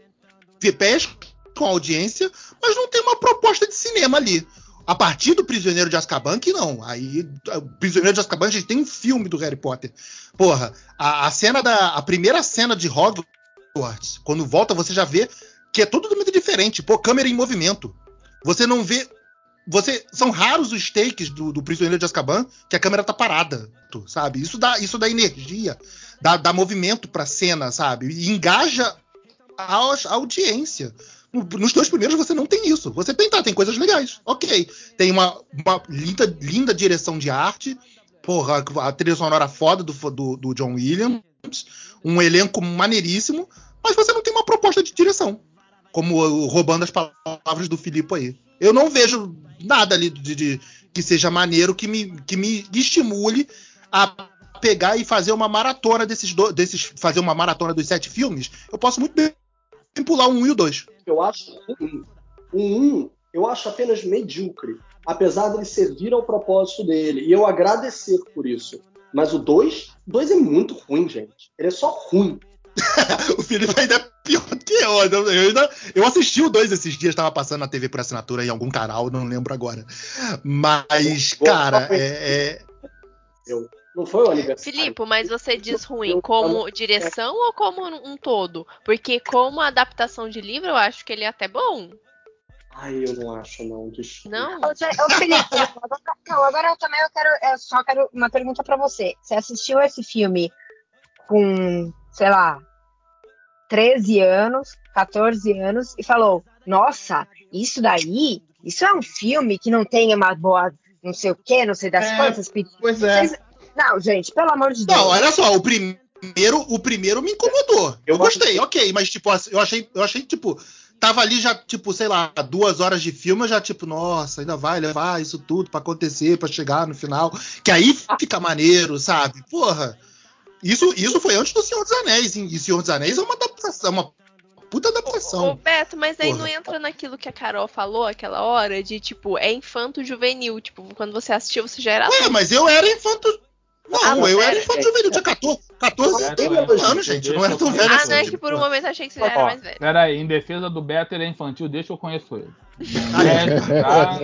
pescam com a audiência, mas não tem uma proposta de cinema ali. A partir do Prisioneiro de Azkaban, que não. Aí, o Prisioneiro de Azkaban, a gente tem um filme do Harry Potter. Porra, a, a cena da. A primeira cena de Hogwarts Quando volta, você já vê que é totalmente diferente. Pô, câmera em movimento. Você não vê. Você são raros os takes do, do Prisioneiro de Azkaban que a câmera tá parada, sabe? Isso dá, isso dá energia, dá, dá movimento pra cena, sabe? E engaja a, a audiência. Nos dois primeiros você não tem isso. Você tem, tá, tem coisas legais. Ok. Tem uma, uma linda, linda direção de arte. Porra, a trilha sonora foda do, do, do John Williams um elenco maneiríssimo, mas você não tem uma proposta de direção. Como roubando as palavras do Filipe aí. Eu não vejo nada ali de, de, que seja maneiro que me, que me estimule a pegar e fazer uma maratona desses, do, desses fazer uma maratona dos sete filmes, eu posso muito bem pular um e o dois. Eu acho. O um, eu acho apenas medíocre. Apesar dele servir ao propósito dele. E eu agradecer por isso. Mas o 2, 2 é muito ruim, gente. Ele é só ruim. [LAUGHS] o Felipe ainda é pior que eu. Eu, ainda, eu assisti o 2 esses dias, estava passando na TV por assinatura em algum canal, não lembro agora. Mas, cara, é, é... Eu. Não foi o aniversário. Filipe, mas você diz ruim como direção ou como um todo? Porque como adaptação de livro, eu acho que ele é até bom. Ai, eu não acho, não. Desculpa. Não? Ô, Felipe, [LAUGHS] agora, não, agora eu também eu quero, eu só quero uma pergunta para você. Você assistiu esse filme com, sei lá, 13 anos, 14 anos e falou: Nossa, isso daí, isso é um filme que não tem uma boa, não sei o que, não sei das é, quantas. Pois é. Vocês, não, gente, pelo amor de Deus. Não, olha só, o primeiro, o primeiro me incomodou. Eu, eu gostei, ok, mas tipo, eu achei, eu achei tipo, tava ali já tipo, sei lá, duas horas de filme, eu já tipo, nossa, ainda vai levar isso tudo para acontecer, para chegar no final, que aí fica maneiro, sabe? Porra. Isso, isso foi antes do Senhor dos Anéis, hein? e Senhor dos Anéis é uma adaptação, uma puta adaptação. Ô, Beto, mas aí Porra. não entra naquilo que a Carol falou aquela hora de tipo, é infanto juvenil, tipo, quando você assistiu você já era É, mas eu era infanto não, ah, eu era infanto juvenil, tinha 14, 14 anos, gente. Não era tão velho ah, assim. Ah, não é que por um momento achei que você era mais velho. Peraí, em defesa do Beto, ele é infantil, deixa eu conheço ele. Ah,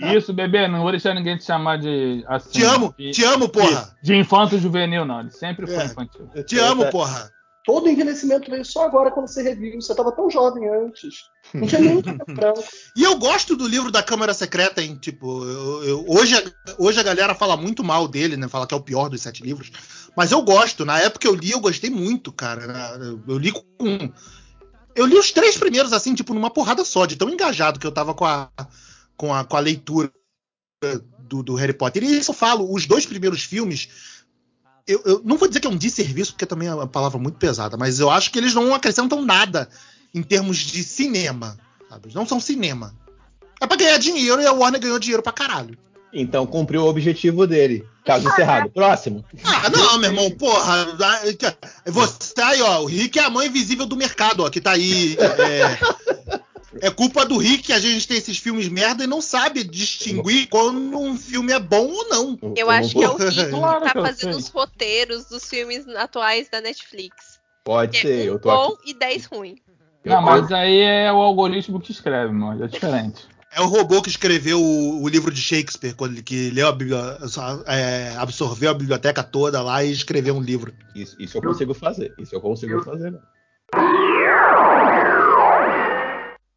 é? Isso, bebê, não vou deixar ninguém te chamar de. Assim, te amo, de, te amo, porra. De, de infanto juvenil, não. Ele sempre foi é. infantil. Te amo, porra. Todo envelhecimento veio só agora quando você reviu. Você estava tão jovem antes. Não tinha nem [LAUGHS] E eu gosto do livro da Câmara Secreta, hein? Tipo, eu, eu, hoje, hoje a galera fala muito mal dele, né? Fala que é o pior dos sete livros. Mas eu gosto. Na época eu li, eu gostei muito, cara. Eu li com. Eu li os três primeiros, assim, tipo, numa porrada só, de tão engajado que eu tava com a, com a, com a leitura do, do Harry Potter. E isso eu falo, os dois primeiros filmes eu, eu, não vou dizer que é um desserviço, porque também é uma palavra muito pesada, mas eu acho que eles não acrescentam nada em termos de cinema. Sabe? Não são cinema. É pra ganhar dinheiro e a Warner ganhou dinheiro pra caralho. Então cumpriu o objetivo dele. Caso encerrado. Próximo. Ah, não, meu irmão, porra. Você aí, ó. O Rick é a mãe invisível do mercado, ó, que tá aí. É, é culpa do Rick que a gente tem esses filmes merda e não sabe distinguir quando um filme é bom ou não. Eu acho que é o Rick que [LAUGHS] tá fazendo os roteiros dos filmes atuais da Netflix. Pode ser, um eu tô bom aqui. e 10 ruim. Não, mas aí é o algoritmo que escreve, mano. É diferente. É o robô que escreveu o, o livro de Shakespeare, quando ele que leu a é, absorveu a biblioteca toda lá e escreveu um livro. Isso, isso eu consigo fazer. Isso eu consigo fazer. Não.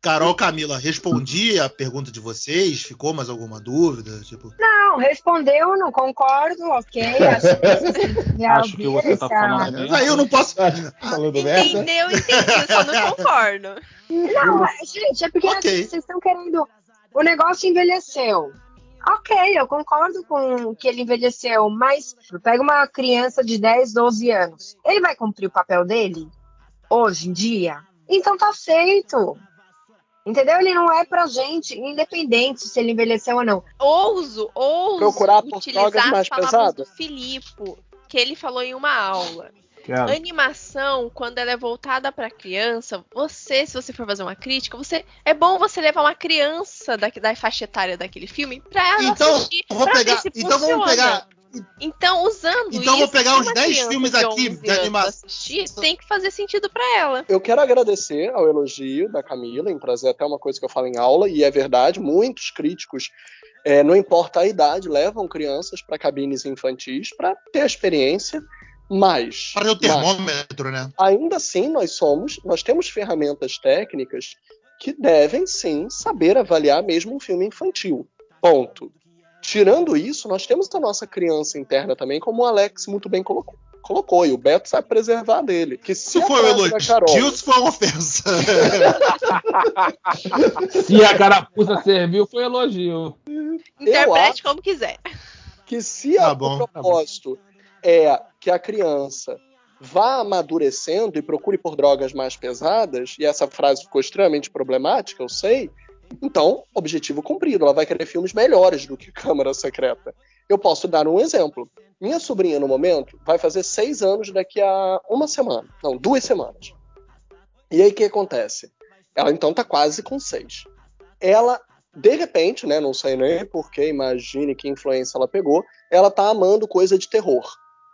Carol Camila, respondi a pergunta de vocês? Ficou mais alguma dúvida? Tipo... Não, respondeu, não concordo, ok. [LAUGHS] Acho que, [LAUGHS] Acho que você tá falando Mas aí eu não posso. Falando Entendeu, entendi, só não concordo. Não, gente, é porque okay. vocês estão querendo. O negócio envelheceu. Ok, eu concordo com que ele envelheceu, mas pega uma criança de 10, 12 anos. Ele vai cumprir o papel dele hoje em dia? Então tá feito. Entendeu? Ele não é pra gente, independente se ele envelheceu ou não. Ouso, ouso Procurar por utilizar mais as palavras do Filipe, que ele falou em uma aula. Quero. Animação, quando ela é voltada para criança, você, se você for fazer uma crítica, você é bom você levar uma criança da, da faixa etária daquele filme para ela então, assistir. Vou pegar, então vamos pegar então, usando então, isso, vou pegar uns 10 filmes aqui de animação. Assistir, tem que fazer sentido para ela. Eu quero agradecer ao elogio da Camila em trazer até uma coisa que eu falo em aula, e é verdade, muitos críticos, é, não importa a idade, levam crianças para cabines infantis para ter a experiência. Mas. Para o termômetro, mas, né? Ainda assim, nós somos. Nós temos ferramentas técnicas que devem sim saber avaliar mesmo um filme infantil. Ponto. Tirando isso, nós temos a nossa criança interna também, como o Alex muito bem colocou. Colocou, e o Beto sabe preservar dele. Que se foi um elogio, Carol... se foi uma ofensa. [LAUGHS] se a carapuça serviu, foi elogio. Interprete como quiser. Que se tá bom, o propósito tá é que a criança vá amadurecendo e procure por drogas mais pesadas, e essa frase ficou extremamente problemática, eu sei, então, objetivo cumprido. Ela vai querer filmes melhores do que Câmara Secreta. Eu posso dar um exemplo. Minha sobrinha, no momento, vai fazer seis anos daqui a uma semana. Não, duas semanas. E aí o que acontece? Ela então tá quase com seis. Ela, de repente, né? Não sei nem porque, imagine que influência ela pegou. Ela tá amando coisa de terror.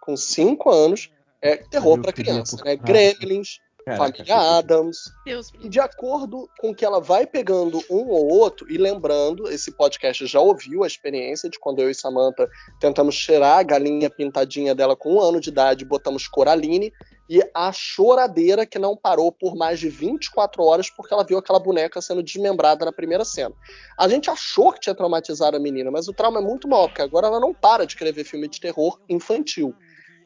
Com cinco anos, é terror para criança, né? Gremlins, Caraca, Família Adams. Deus E de acordo com que ela vai pegando um ou outro, e lembrando, esse podcast já ouviu a experiência de quando eu e Samantha tentamos tirar a galinha pintadinha dela com um ano de idade, botamos Coraline, e a choradeira que não parou por mais de 24 horas porque ela viu aquela boneca sendo desmembrada na primeira cena. A gente achou que tinha traumatizado a menina, mas o trauma é muito maior, porque agora ela não para de querer ver filme de terror infantil.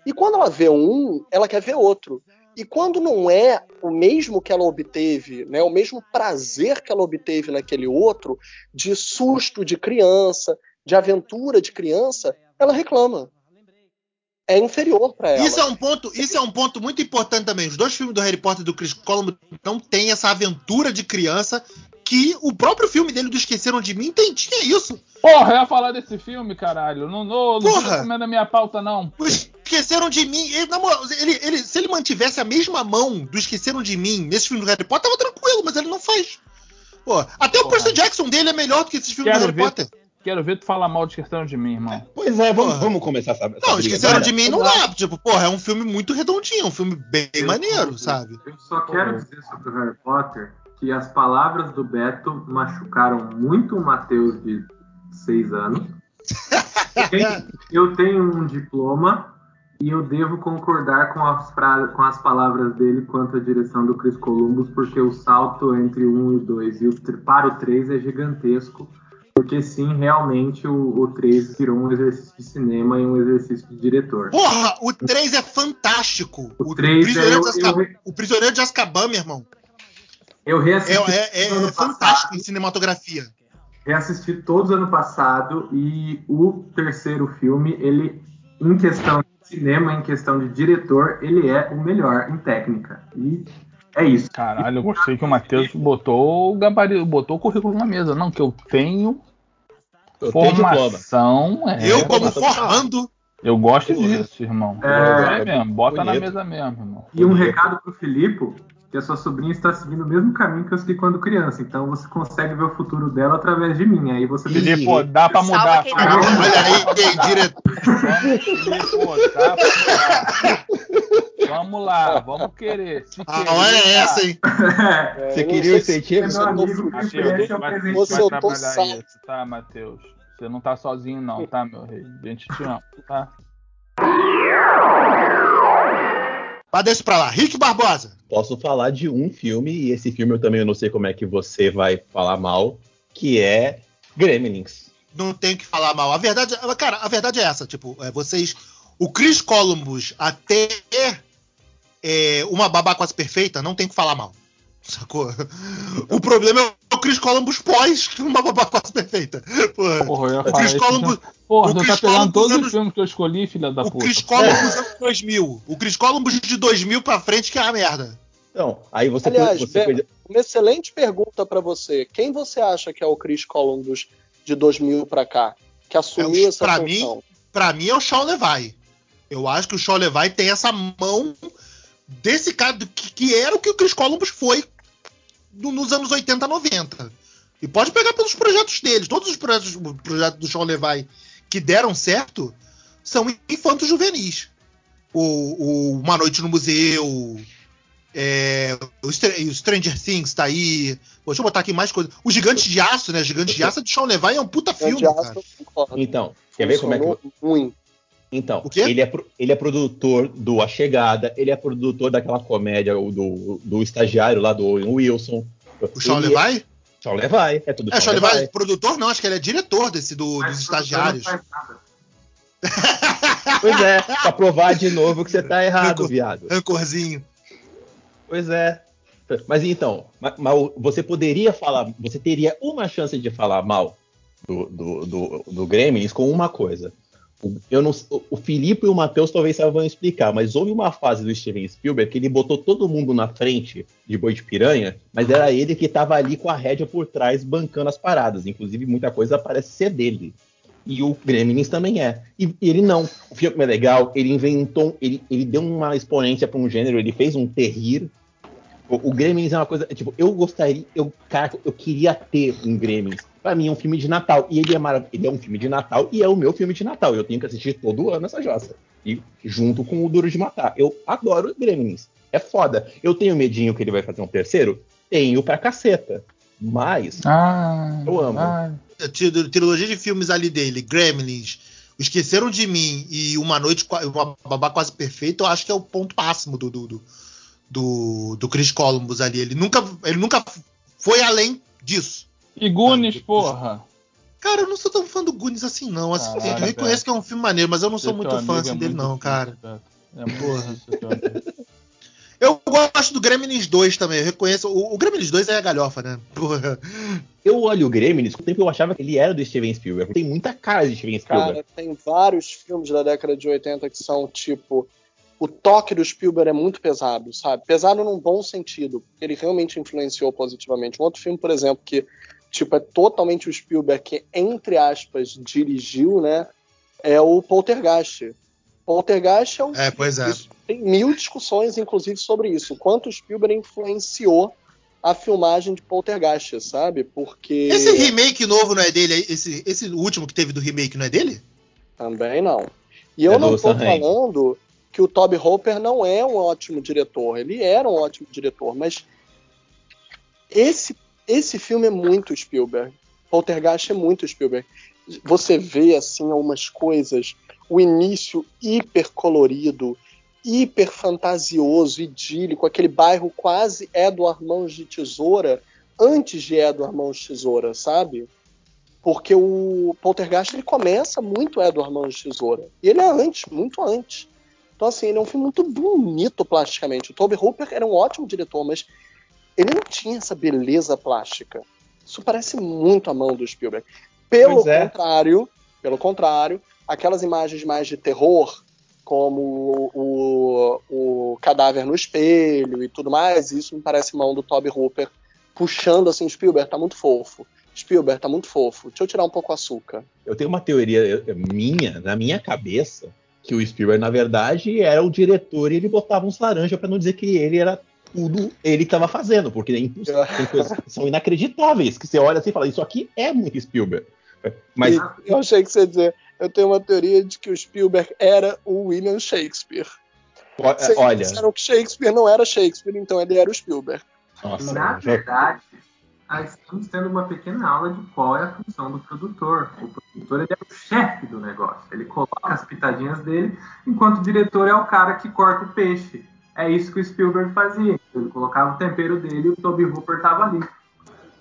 E quando ela vê um, ela quer ver outro. E quando não é o mesmo que ela obteve, né, o mesmo prazer que ela obteve naquele outro, de susto de criança, de aventura de criança, ela reclama. É inferior para ela. Isso é um ponto, isso é um ponto muito importante também. Os dois filmes do Harry Potter e do Chris Columbus não têm essa aventura de criança que o próprio filme dele do Esqueceram de Mim tem, tinha isso. Porra, eu ia falar desse filme, caralho. Não, não, não Porra. na minha pauta, não. O Esqueceram de Mim, ele, na moral, ele, ele- se ele mantivesse a mesma mão do Esqueceram de Mim nesse filme do Harry Potter, tava tranquilo, mas ele não faz. Pô, até o Porra. Percy Jackson dele é melhor do que esses filmes Quero do Harry ver. Potter. Quero ver tu falar mal de questão de mim, irmão. Pois é, vamos, vamos começar essa, essa Não. Esqueceram de Mim não dá. Tipo, porra, é um filme muito redondinho, é um filme bem Eu- maneiro, sabe? Eu só quero dizer sobre o Harry Potter que as palavras do Beto machucaram muito o Matheus de seis anos. [LAUGHS] Eu tenho- Eu tenho um diploma e eu devo concordar com as, com as palavras dele quanto à direção do Chris Columbus, porque o salto entre o 1 e o 2 e o, para o 3 é gigantesco. Porque sim, realmente o, o 3 virou um exercício de cinema e um exercício de diretor. Porra, o 3 é fantástico. O três Prisioneiro é- de eu- o Prisioneiro de Azkaban, meu irmão, Eu é, reassisti é- é ano fantástico em cinematografia. reassisti todos ano passado e o terceiro filme, ele, em questão cinema, em questão de diretor, ele é o melhor em técnica. E é isso. Caralho, eu gostei que o Matheus botou o gabarito, botou o currículo na mesa. Não, que eu tenho Eu tenho formação. É, eu, como forrando, eu gosto disso, irmão. É, É, mesmo, bota na bonito. mesa mesmo, irmão. E um Bonito. recado pro Filipe, que a sua sobrinha está seguindo o mesmo caminho que eu segui quando criança. Então você consegue ver o futuro dela através de mim. Aí você Ih, tem Felipe, pô, dá pra mudar. quem cara. dá. olha aí, diretor. Vamos, Felipe, pô, dá pra mudar. Vamos lá, vamos querer. Se A querer, hora é tá. essa, hein? É, Você não queria o incentivo? Deixa é o vai, presente Você, vai trabalhar isso, tá, Matheus? Você não tá sozinho, não, tá, meu rei? A gente te ama, tá? Mas deixa pra lá. Rick Barbosa. Posso falar de um filme, e esse filme eu também não sei como é que você vai falar mal, que é Gremlins. Não tenho que falar mal. A verdade, cara, a verdade é essa. Tipo, é, vocês. O Chris Columbus, até é, uma babá quase perfeita, não tem que falar mal. Sacou? O problema é o Chris Columbus pós uma babá quase perfeita. Porra. O Chris. Columbus, então. Porra, o tu tá pegando Columbus todos anos- os filmes que eu escolhi, filha da o puta. Chris Columbus dos anos 2000. O Chris Columbus de 2000 pra frente que é a merda. Então, aí você, Aliás, você uma excelente pergunta pra você. Quem você acha que é o Chris Columbus de 2000 pra cá? Que assumiu É o- essa pra função? Pra mim é o Shaw Levi. Eu acho que o Shaw Levi tem essa mão desse cara do que, que era o que o Chris Columbus foi nos anos 80, 90. E pode pegar pelos projetos deles. Todos os projetos, o projeto do Shaw Levi que deram certo são infantos juvenis. O, o Uma Noite no Museu, é, o, Stra- o Stranger Things tá aí. Pô, deixa eu botar aqui mais coisas. O Gigante de Aço, né? Gigante de Aço é do Shaw Levi, é um puta filme, cara. Então, quer ver como é que. Muito. Então? Ele, é, ele é produtor do A Chegada, ele é produtor daquela comédia do, do estagiário lá do Owen Wilson. O Ele é- Levi? Shaw Levi, é tudo É, Shaw Levi, Levi. produtor não, acho que ele é diretor desse do, Mas dos estagiários. [LAUGHS] Pois é, pra provar de novo que você tá errado, Rancor- viado. Rancorzinho. Pois é. Mas então, ma- mas você poderia falar, você teria uma chance de falar mal do, do, do, do Gremlins com uma coisa. O- Eu não, o- Filipe e o Matheus talvez saibam explicar, mas houve uma fase do Steven Spielberg que ele botou todo mundo na frente de boi de piranha, mas era ele que estava ali com a rédea por trás bancando as paradas. Inclusive, muita coisa parece ser dele. E o Gremlins também é. E, e ele não. O filme é legal, ele inventou, ele, ele deu uma exponência para um gênero, ele fez um terrir. O, o Gremlins é uma coisa, tipo, eu gostaria, eu, cara, eu queria ter um Gremlins. Pra mim é um filme de Natal. E ele é maravilhoso. Ele é um filme de Natal e é o meu filme de Natal. Eu tenho que assistir todo ano essa jossa. E junto com o Duro de Matar. Eu adoro Gremlins. É foda. Eu tenho medinho que ele vai fazer um terceiro? Tenho pra caceta. Mas Ah, Eu amo. ah, trilogia de filmes ali dele, Gremlins, Esqueceram de Mim e Uma Noite, Uma Babá Quase Perfeita, eu acho que é o ponto máximo do, do, do, do, do Chris Columbus ali. Ele nunca, ele nunca foi além disso. E Goonies, porra. Cara, eu não sou tão fã do Goonies assim, não. Assim, Caraca, eu reconheço que é um filme maneiro, mas eu não sou muito fã assim, é dele, muito não, cara. É muito Porra. Eu gosto do Gremlins 2 também, eu reconheço. O, o Gremlins 2 é a galhofa, né? Porra. Eu olho o Gremlins, com o tempo eu achava que ele era do Steven Spielberg. Tem muita cara de Steven Spielberg. Cara, tem vários filmes da década de 80 que são tipo. O toque do Spielberg é muito pesado, sabe? Pesado num bom sentido. porque Ele realmente influenciou positivamente. Um outro filme, por exemplo, que tipo é totalmente o Spielberg que entre aspas dirigiu, né? É o Poltergeist. Poltergeist é um É, pois é. tem mil discussões, inclusive, sobre isso. O quanto o Spielberg influenciou a filmagem de Poltergeist, sabe? Porque. Esse remake novo não é dele? Esse, esse último que teve do remake não é dele? Também não. E eu É não Raimi. falando que o Toby Hooper não é um ótimo diretor. Ele era um ótimo diretor, mas esse, esse filme é muito Spielberg. Poltergeist é muito Spielberg. Você vê, assim, algumas coisas, o início hiper colorido, hiper fantasioso, idílico, aquele bairro quase Edward Mãos de Tesoura, antes de Edward Mãos de Tesoura, sabe? Porque o Poltergeist ele começa muito Edward Mãos de Tesoura. E ele é antes, muito antes. Então, assim, ele é um filme muito bonito plasticamente. O Toby Hooper era um ótimo diretor, mas ele não tinha essa beleza plástica. Isso parece muito a mão do Spielberg. Pelo é. contrário, pelo contrário, aquelas imagens mais de terror, como o, o cadáver no espelho e tudo mais, isso me parece mão do Toby Hooper puxando assim, Spielberg tá muito fofo. Spielberg tá muito fofo. Deixa eu tirar um pouco o açúcar. Eu tenho uma teoria eu- minha, na minha cabeça, que o Spielberg, na verdade, era o diretor e ele botava uns laranja pra não dizer que ele era tudo ele que tava fazendo, porque é impossível, tem [LAUGHS] coisas que são inacreditáveis, que você olha assim e fala, isso aqui é muito Spielberg. Mas E eu achei que você ia dizer, eu tenho uma teoria de que o Spielberg era o William Shakespeare. o- Vocês olha, disseram que Shakespeare não era Shakespeare, então ele era o Spielberg. nossa, Na verdade, nós estamos tendo uma pequena aula de qual é a função do produtor. O produtor ele é o chefe do negócio. Ele coloca as pitadinhas dele, enquanto o diretor é o cara que corta o peixe. É isso que o Spielberg fazia. Ele colocava o tempero dele e o Toby Hooper tava ali.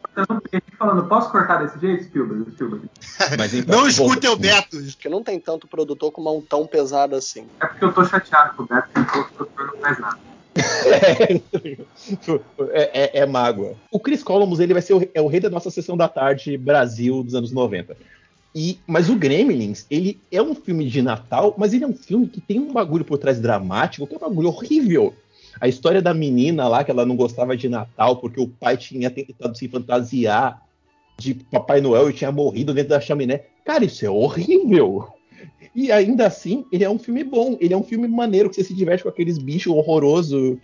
Cortando o peixe falando, posso cortar desse jeito, Spielberg? Spielberg. [LAUGHS] mas então, Não escutem o Beto. Porque não tem tanto produtor com mão tão pesada assim. É porque eu tô chateado com o Beto, porque o produtor não faz nada. [LAUGHS] é, é- é mágoa. O Chris Columbus ele vai ser o, é o rei da nossa sessão da tarde Brasil dos anos 90. E, mas o Gremlins, ele é um filme de Natal, mas ele é um filme que tem um bagulho por trás dramático, que é um bagulho horrível. A história da menina lá, que ela não gostava de Natal porque o pai tinha tentado se fantasiar de Papai Noel e tinha morrido dentro da chaminé. Cara, isso é horrível. E ainda assim, ele é um filme bom, ele é um filme maneiro, que você se diverte com aqueles bichos horrorosos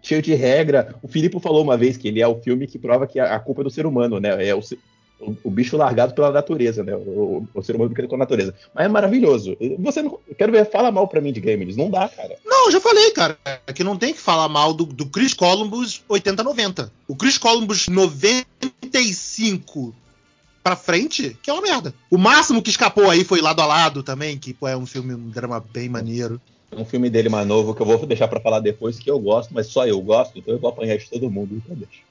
cheio de regra. O Filipe falou uma vez que ele é o filme que prova que a, culpa é do ser humano, né? É o, o, o bicho largado pela natureza, né? O, o ser humano brinca com a natureza. Mas é maravilhoso. Você não. Quero ver, fala mal pra mim de Gremlins. Não dá, cara. Não, eu já falei, cara, que não tem que falar mal do, do Chris Columbus 80-90. O Chris Columbus 95 pra frente, que é uma merda. O máximo que escapou aí foi Lado a Lado também, que pô, é um filme, um drama bem maneiro. É um filme dele mais novo que eu vou deixar pra falar depois, que eu gosto, mas só eu gosto, então eu vou apanhar de todo mundo. Então deixa.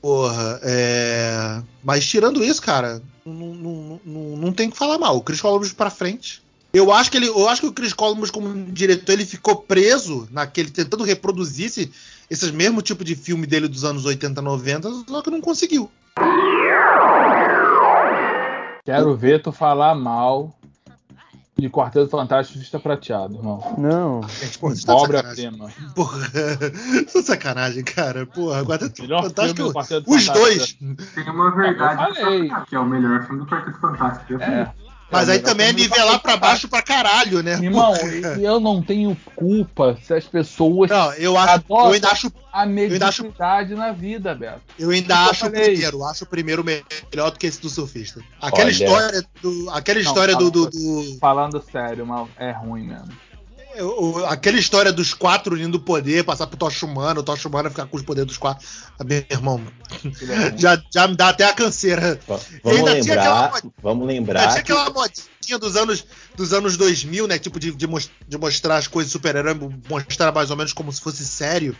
Porra, é. Mas tirando isso, cara, não, não, não, não tem que falar mal. O Chris Columbus pra frente. Eu acho que ele, eu acho que o Chris Columbus como diretor ele ficou preso naquele tentando reproduzir esse, esses mesmo tipo de filme dele dos anos 80, 90, só que não conseguiu. Quero ver tu falar mal de Quarteto Fantástico Vista Prateado, irmão. Não. Gente, porra, isso tá de sacanagem. Obra-prima. Porra, [LAUGHS] isso é sacanagem, cara. Porra, agora tá Melhor filme fantástico. do Quarteto Os Fantástico. dois. Tem uma verdade Eu falei. que é o melhor filme do Quarteto Fantástico. É. Mas É, aí também é nivelar pra baixo pra caralho, né? Irmão, [LAUGHS] eu não tenho culpa se as pessoas Não, eu acho, eu ainda acho, a acho- mediocridade na vida, Beto. eu ainda eu acho o primeiro, acho o primeiro melhor do que esse do surfista. Aquela Olha. história do, aquela história do, do- do- Falando sério, mal, é ruim mesmo. O- aquela história dos quatro unindo o poder, passar pro Tocha Humana, o Tocha Humana ficar com os poderes dos quatro. Ah, Meu irmão, é já, já me dá até a canseira. Vamos ainda tinha aquela lembrar, vamos lembrar tinha que aquela modinha dos anos, dos anos 2000, né? Tipo, de, de, de mostrar as coisas super-herói, mostrar mais ou menos como se fosse sério.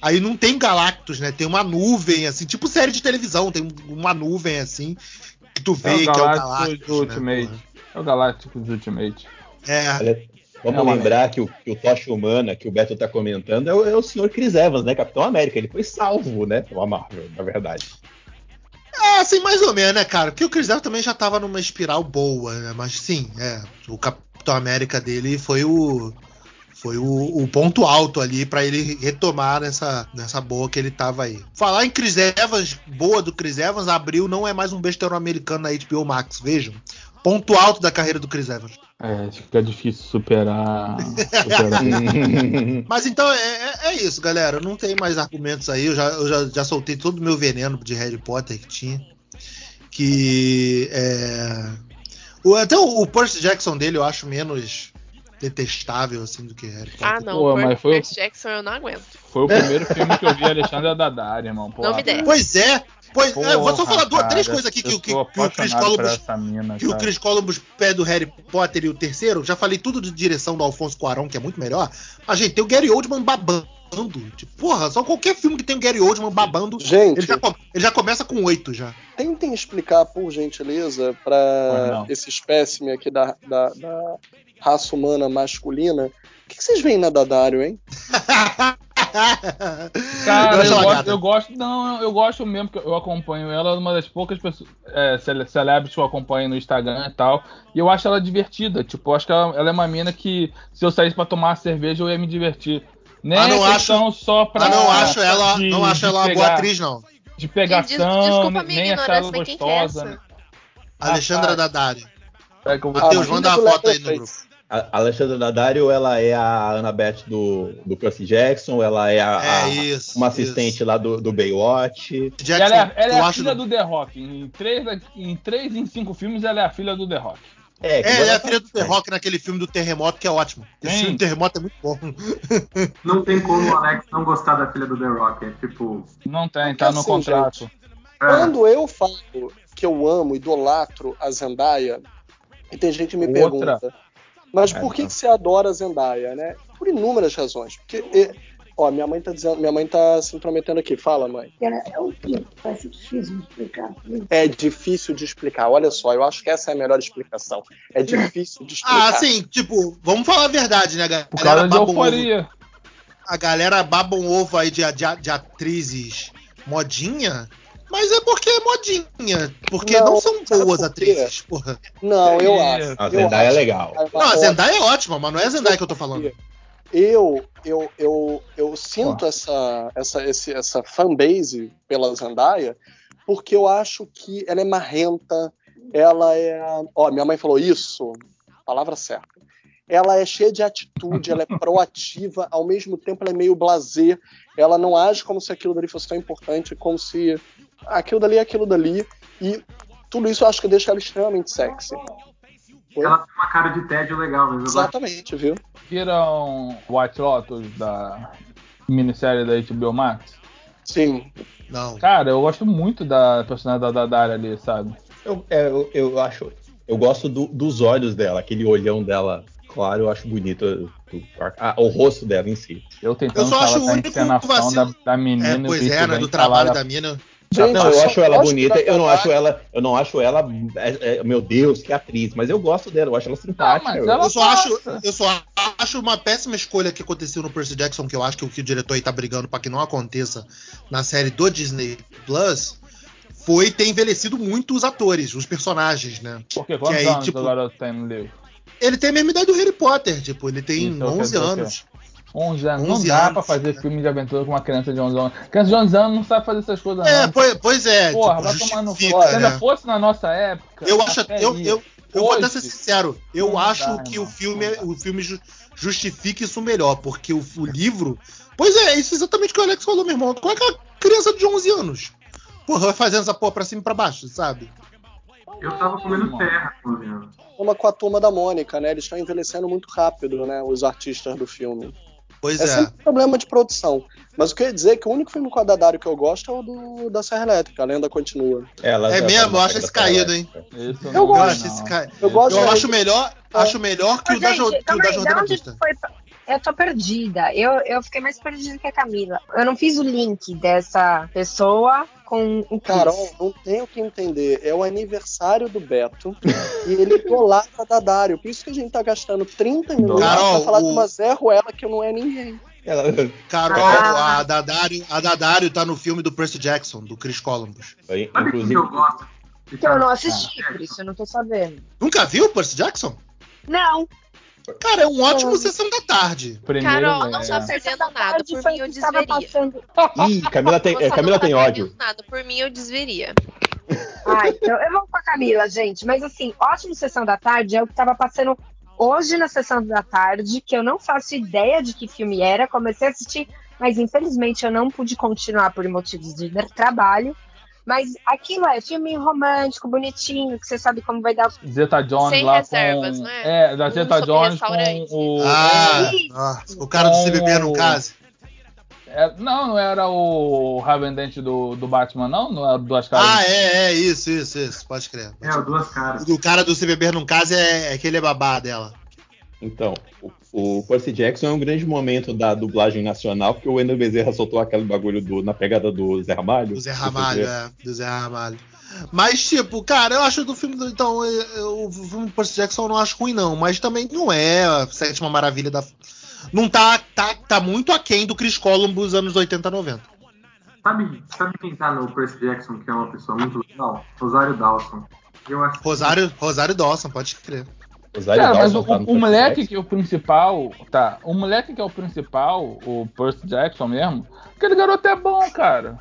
Aí não tem Galactus, né? Tem uma nuvem, assim, tipo série de televisão, tem uma nuvem assim, que tu vê É o que é o Galactus Galactus. do Ultimate. Né, É o Galácticos Ultimate. porra? é. Olha, Vamos É lembrar que o, que o Tocha Humana, que o Beto tá comentando, é o, é o senhor Chris Evans, né? Capitão América. Ele foi salvo, né? Pela Marvel, na verdade. É, assim, mais ou menos, né, cara? Porque o Chris Evans também já tava numa espiral boa, né? Mas sim, é. O Capitão América dele foi o. Foi o, o ponto alto ali pra ele retomar nessa, nessa boa que ele tava aí. Falar em Chris Evans, boa do Chris Evans, abril não é mais um besteirão americano na HBO Max, vejam. Ponto alto da carreira do Chris Evans. É, fica difícil superar. superar. [LAUGHS] Mas então é, é- é isso, galera. Não tem mais argumentos aí. Eu já, eu já, já soltei todo o meu veneno de Harry Potter que tinha. Que é. o- até o, o Percy Jackson dele eu acho menos detestável assim do que Harry Potter. Ah, não. Pô, mas foi- Percy Jackson eu não aguento. Foi o primeiro filme que eu vi Alexandre Daddario, irmão. Porra, Novidade. Pois é. Pois, é, eu vou só Porra, falar duas, três coisas aqui que, que, que o Chris Columbus mina, que o. Chris Columbus pé do Harry Potter e o terceiro, já falei tudo de direção do Alfonso Cuarón, que é muito melhor. Mas, gente, tem o Gary Oldman babando. Tipo, porra, só qualquer filme que tem o Gary Oldman babando, Gente, ele já, ele já começa com oito já. tentem explicar, por gentileza, para esse espécime aqui da, da, da raça humana masculina. O que, que vocês veem na Dadário, hein? [LAUGHS] [LAUGHS] Cara, Eu eu, acho gosto, eu gosto. Não, eu gosto mesmo, que eu acompanho ela, é uma das poucas pessoas, é, cele- celebres que eu acompanho no Instagram e tal. E eu acho ela divertida. Tipo, eu acho que ela, ela é uma mina que, se eu saísse pra tomar uma cerveja, eu ia me divertir. Nem Ah, não é questão só pra. Mas não acho ela, de- não acho ela uma boa pegar- atriz, não. De pegação, Des- desculpa a nem achar ela é gostosa. essa? Alexandra Rapaz. Daddario. É Matheus, Ah, manda a filha do foto aí no grupo. A Alexandra Daddario, ela é a Annabeth do, do Percy Jackson, ela é a, É a- isso. uma assistente lá do, do Baywatch. isso. ela Jackson, é, ela é a filha do The Rock. Em três, em três em cinco filmes, ela é a filha do The Rock. É, É, ela é a filha do The Rock naquele filme do Terremoto, que é ótimo. Esse Sim. filme do Terremoto é muito bom. [LAUGHS] Não tem como o Alex não gostar da filha do The Rock. É tipo. Não tem, Porque tá no assim, contrato. é, Quando eu falo que eu amo, idolatro a Zendaya, e tem gente que me Outra. pergunta, mas É, por que, então. que você adora a Zendaya, né? Por inúmeras razões. Porque, e- ó, minha mãe tá dizendo, minha mãe tá se intrometendo aqui. Fala, mãe. É o que? Vai ser difícil de explicar. É difícil de explicar. Olha só, eu acho que essa é a melhor explicação. É difícil de [LAUGHS] explicar. Ah, sim, tipo, vamos falar a verdade, né, galera? Por causa de euforia. a galera baba um ovo aí de, de, de atrizes modinha, mas é porque é modinha. Porque não, Não, são boas atrizes, porra. Não, eu É, acho. A eu Zendaya é legal. É Não, a. Zendaya é ótima, mas não é a Zendaya que eu tô falando. Eu, eu, eu, eu sinto essa, essa, esse, essa fanbase pela Zendaya porque eu acho que ela é marrenta, ela é. Ó, minha mãe falou isso, palavra certa. Ela é cheia de atitude, ela é proativa, ao mesmo tempo ela é meio blazer, ela não age como se aquilo dali fosse tão importante, como se aquilo dali é aquilo dali, e tudo isso eu acho que deixa ela extremamente sexy. ela tem uma cara de tédio legal mesmo. Exatamente, viu? Viram White Lotus da minissérie da HBO Max? Sim. Não. Cara, eu gosto muito da personagem da Dadara ali, sabe? Eu, é, eu, eu acho. Eu gosto do- dos olhos dela, aquele olhão dela, claro, eu acho bonito. ah, o rosto dela em si. Eu tentando Eu só acho falar o da da, da menina É, pois é, né? vem Do trabalho falar- da mina. Gente, não, eu acho ela bonita, da eu não acho ela, eu não acho ela, é- é- meu Deus, que atriz, mas eu gosto dela, eu acho ela simpática. mas eu- ela- Eu só, passa. acho, eu só acho uma péssima escolha que aconteceu no Percy Jackson, que eu acho que o que o diretor aí tá brigando pra que não aconteça na série do Disney Plus, foi ter envelhecido muito os atores, os personagens, né? Porque quantos aí, anos tipo, tem no livro? Ele tem a mesma idade do Harry Potter, tipo, ele tem quer 11 dizer o quê? anos. 11 anos. 11 não dá anos, pra fazer né? filme de aventura com uma criança de 11 anos. Criança de 11 anos não sabe fazer essas coisas, É, não. pois, pois é, Porra, tipo, vai tomar no cu. Se ainda né? fosse na nossa época. Eu acho, eu, ia. eu, eu vou até ser sincero, eu não acho dá, que irmão, o filme, é- o filme ju- justifica isso melhor, porque o, o livro. Pois é, isso é exatamente o que o Alex falou, meu irmão. Como é que uma criança de 11 anos? Porra, vai fazendo essa porra pra cima e pra baixo, sabe? Eu tava comendo terra vendo. Uma com a turma da Mônica, né? Eles estão envelhecendo muito rápido, né? Os artistas do filme. Pois É é. sempre um problema de produção. Mas o que eu ia dizer é que o único filme com a Dadário que eu gosto é o do, da Serra Elétrica, a lenda continua. Ela É mesmo, tá na eu acho esse caído, hein? Isso Eu não, gosto Eu não. esse cara. Eu gosto Eu da- acho melhor, acho melhor que Ô, o da, gente, Jo- que o da Jordana da foi Eu tô perdida. Eu, eu fiquei mais perdida que a Camila. Eu não fiz o link dessa pessoa com o. Carol, não tem o que entender. É o aniversário do Beto [LAUGHS] e ele idolatra a Dadário. Por isso que a gente tá gastando 30 minutos Carol, pra falar o- de uma Zé Ruela que não é ninguém. Ela, Carol, Ah. a Dadário, a Dadário tá no filme do Percy Jackson, do Chris Columbus. Aí, inclusive, eu gosto? Que eu não assisti, por isso eu não tô sabendo. Nunca viu o Percy Jackson? Não. Cara, é um ótimo sessão da tarde. Primeiro, Carol, não é, tá perdendo nada. Por mim, eu desveria. passando. Ih, Camila tem, é, não Camila tem perdendo ódio. Nada. Por mim, eu desveria. Ai, eu, eu vou com a Camila, gente. Mas assim, ótimo sessão da tarde é o que tava passando hoje na sessão da tarde, que eu não faço ideia de que filme era. Comecei a assistir, mas infelizmente eu não pude continuar por motivos de trabalho. Mas aquilo é filme romântico, bonitinho, que você sabe como vai dar Zeta Jones Sem lá reservas, com... né? É, da Um Zeta sobre Jones com o... Ah, nossa, o cara do CBB no caso. É, não, não era o Raven Dent do, do Batman, não? Não era Duas Caras? Ah, é, é, isso, isso, isso, pode crer. É, o Duas Caras. O do cara do CBB no caso é, é que ele é babá dela. Então, o, o Percy Jackson é um grande momento da dublagem nacional, porque o Wendel Bezerra soltou aquele bagulho do, na pegada do Zé Ramalho. Do Zé Ramalho, é. Do Zé Ramalho. Mas, tipo, cara, eu acho do filme do. Então, eu- eu- o filme do Percy Jackson eu não acho ruim, não. Mas também não é a sétima maravilha da. Não tá, tá, tá muito aquém do Chris Columbus anos 80, 90. Sabe, sabe quem tá no Percy Jackson, que é uma pessoa muito legal? Rosário Dawson. Eu acho que- Rosário, Rosário Dawson, pode crer. Cara, mas o, o moleque que é o principal, tá? O moleque que é o principal, o Percy Jackson mesmo, aquele garoto é bom, cara.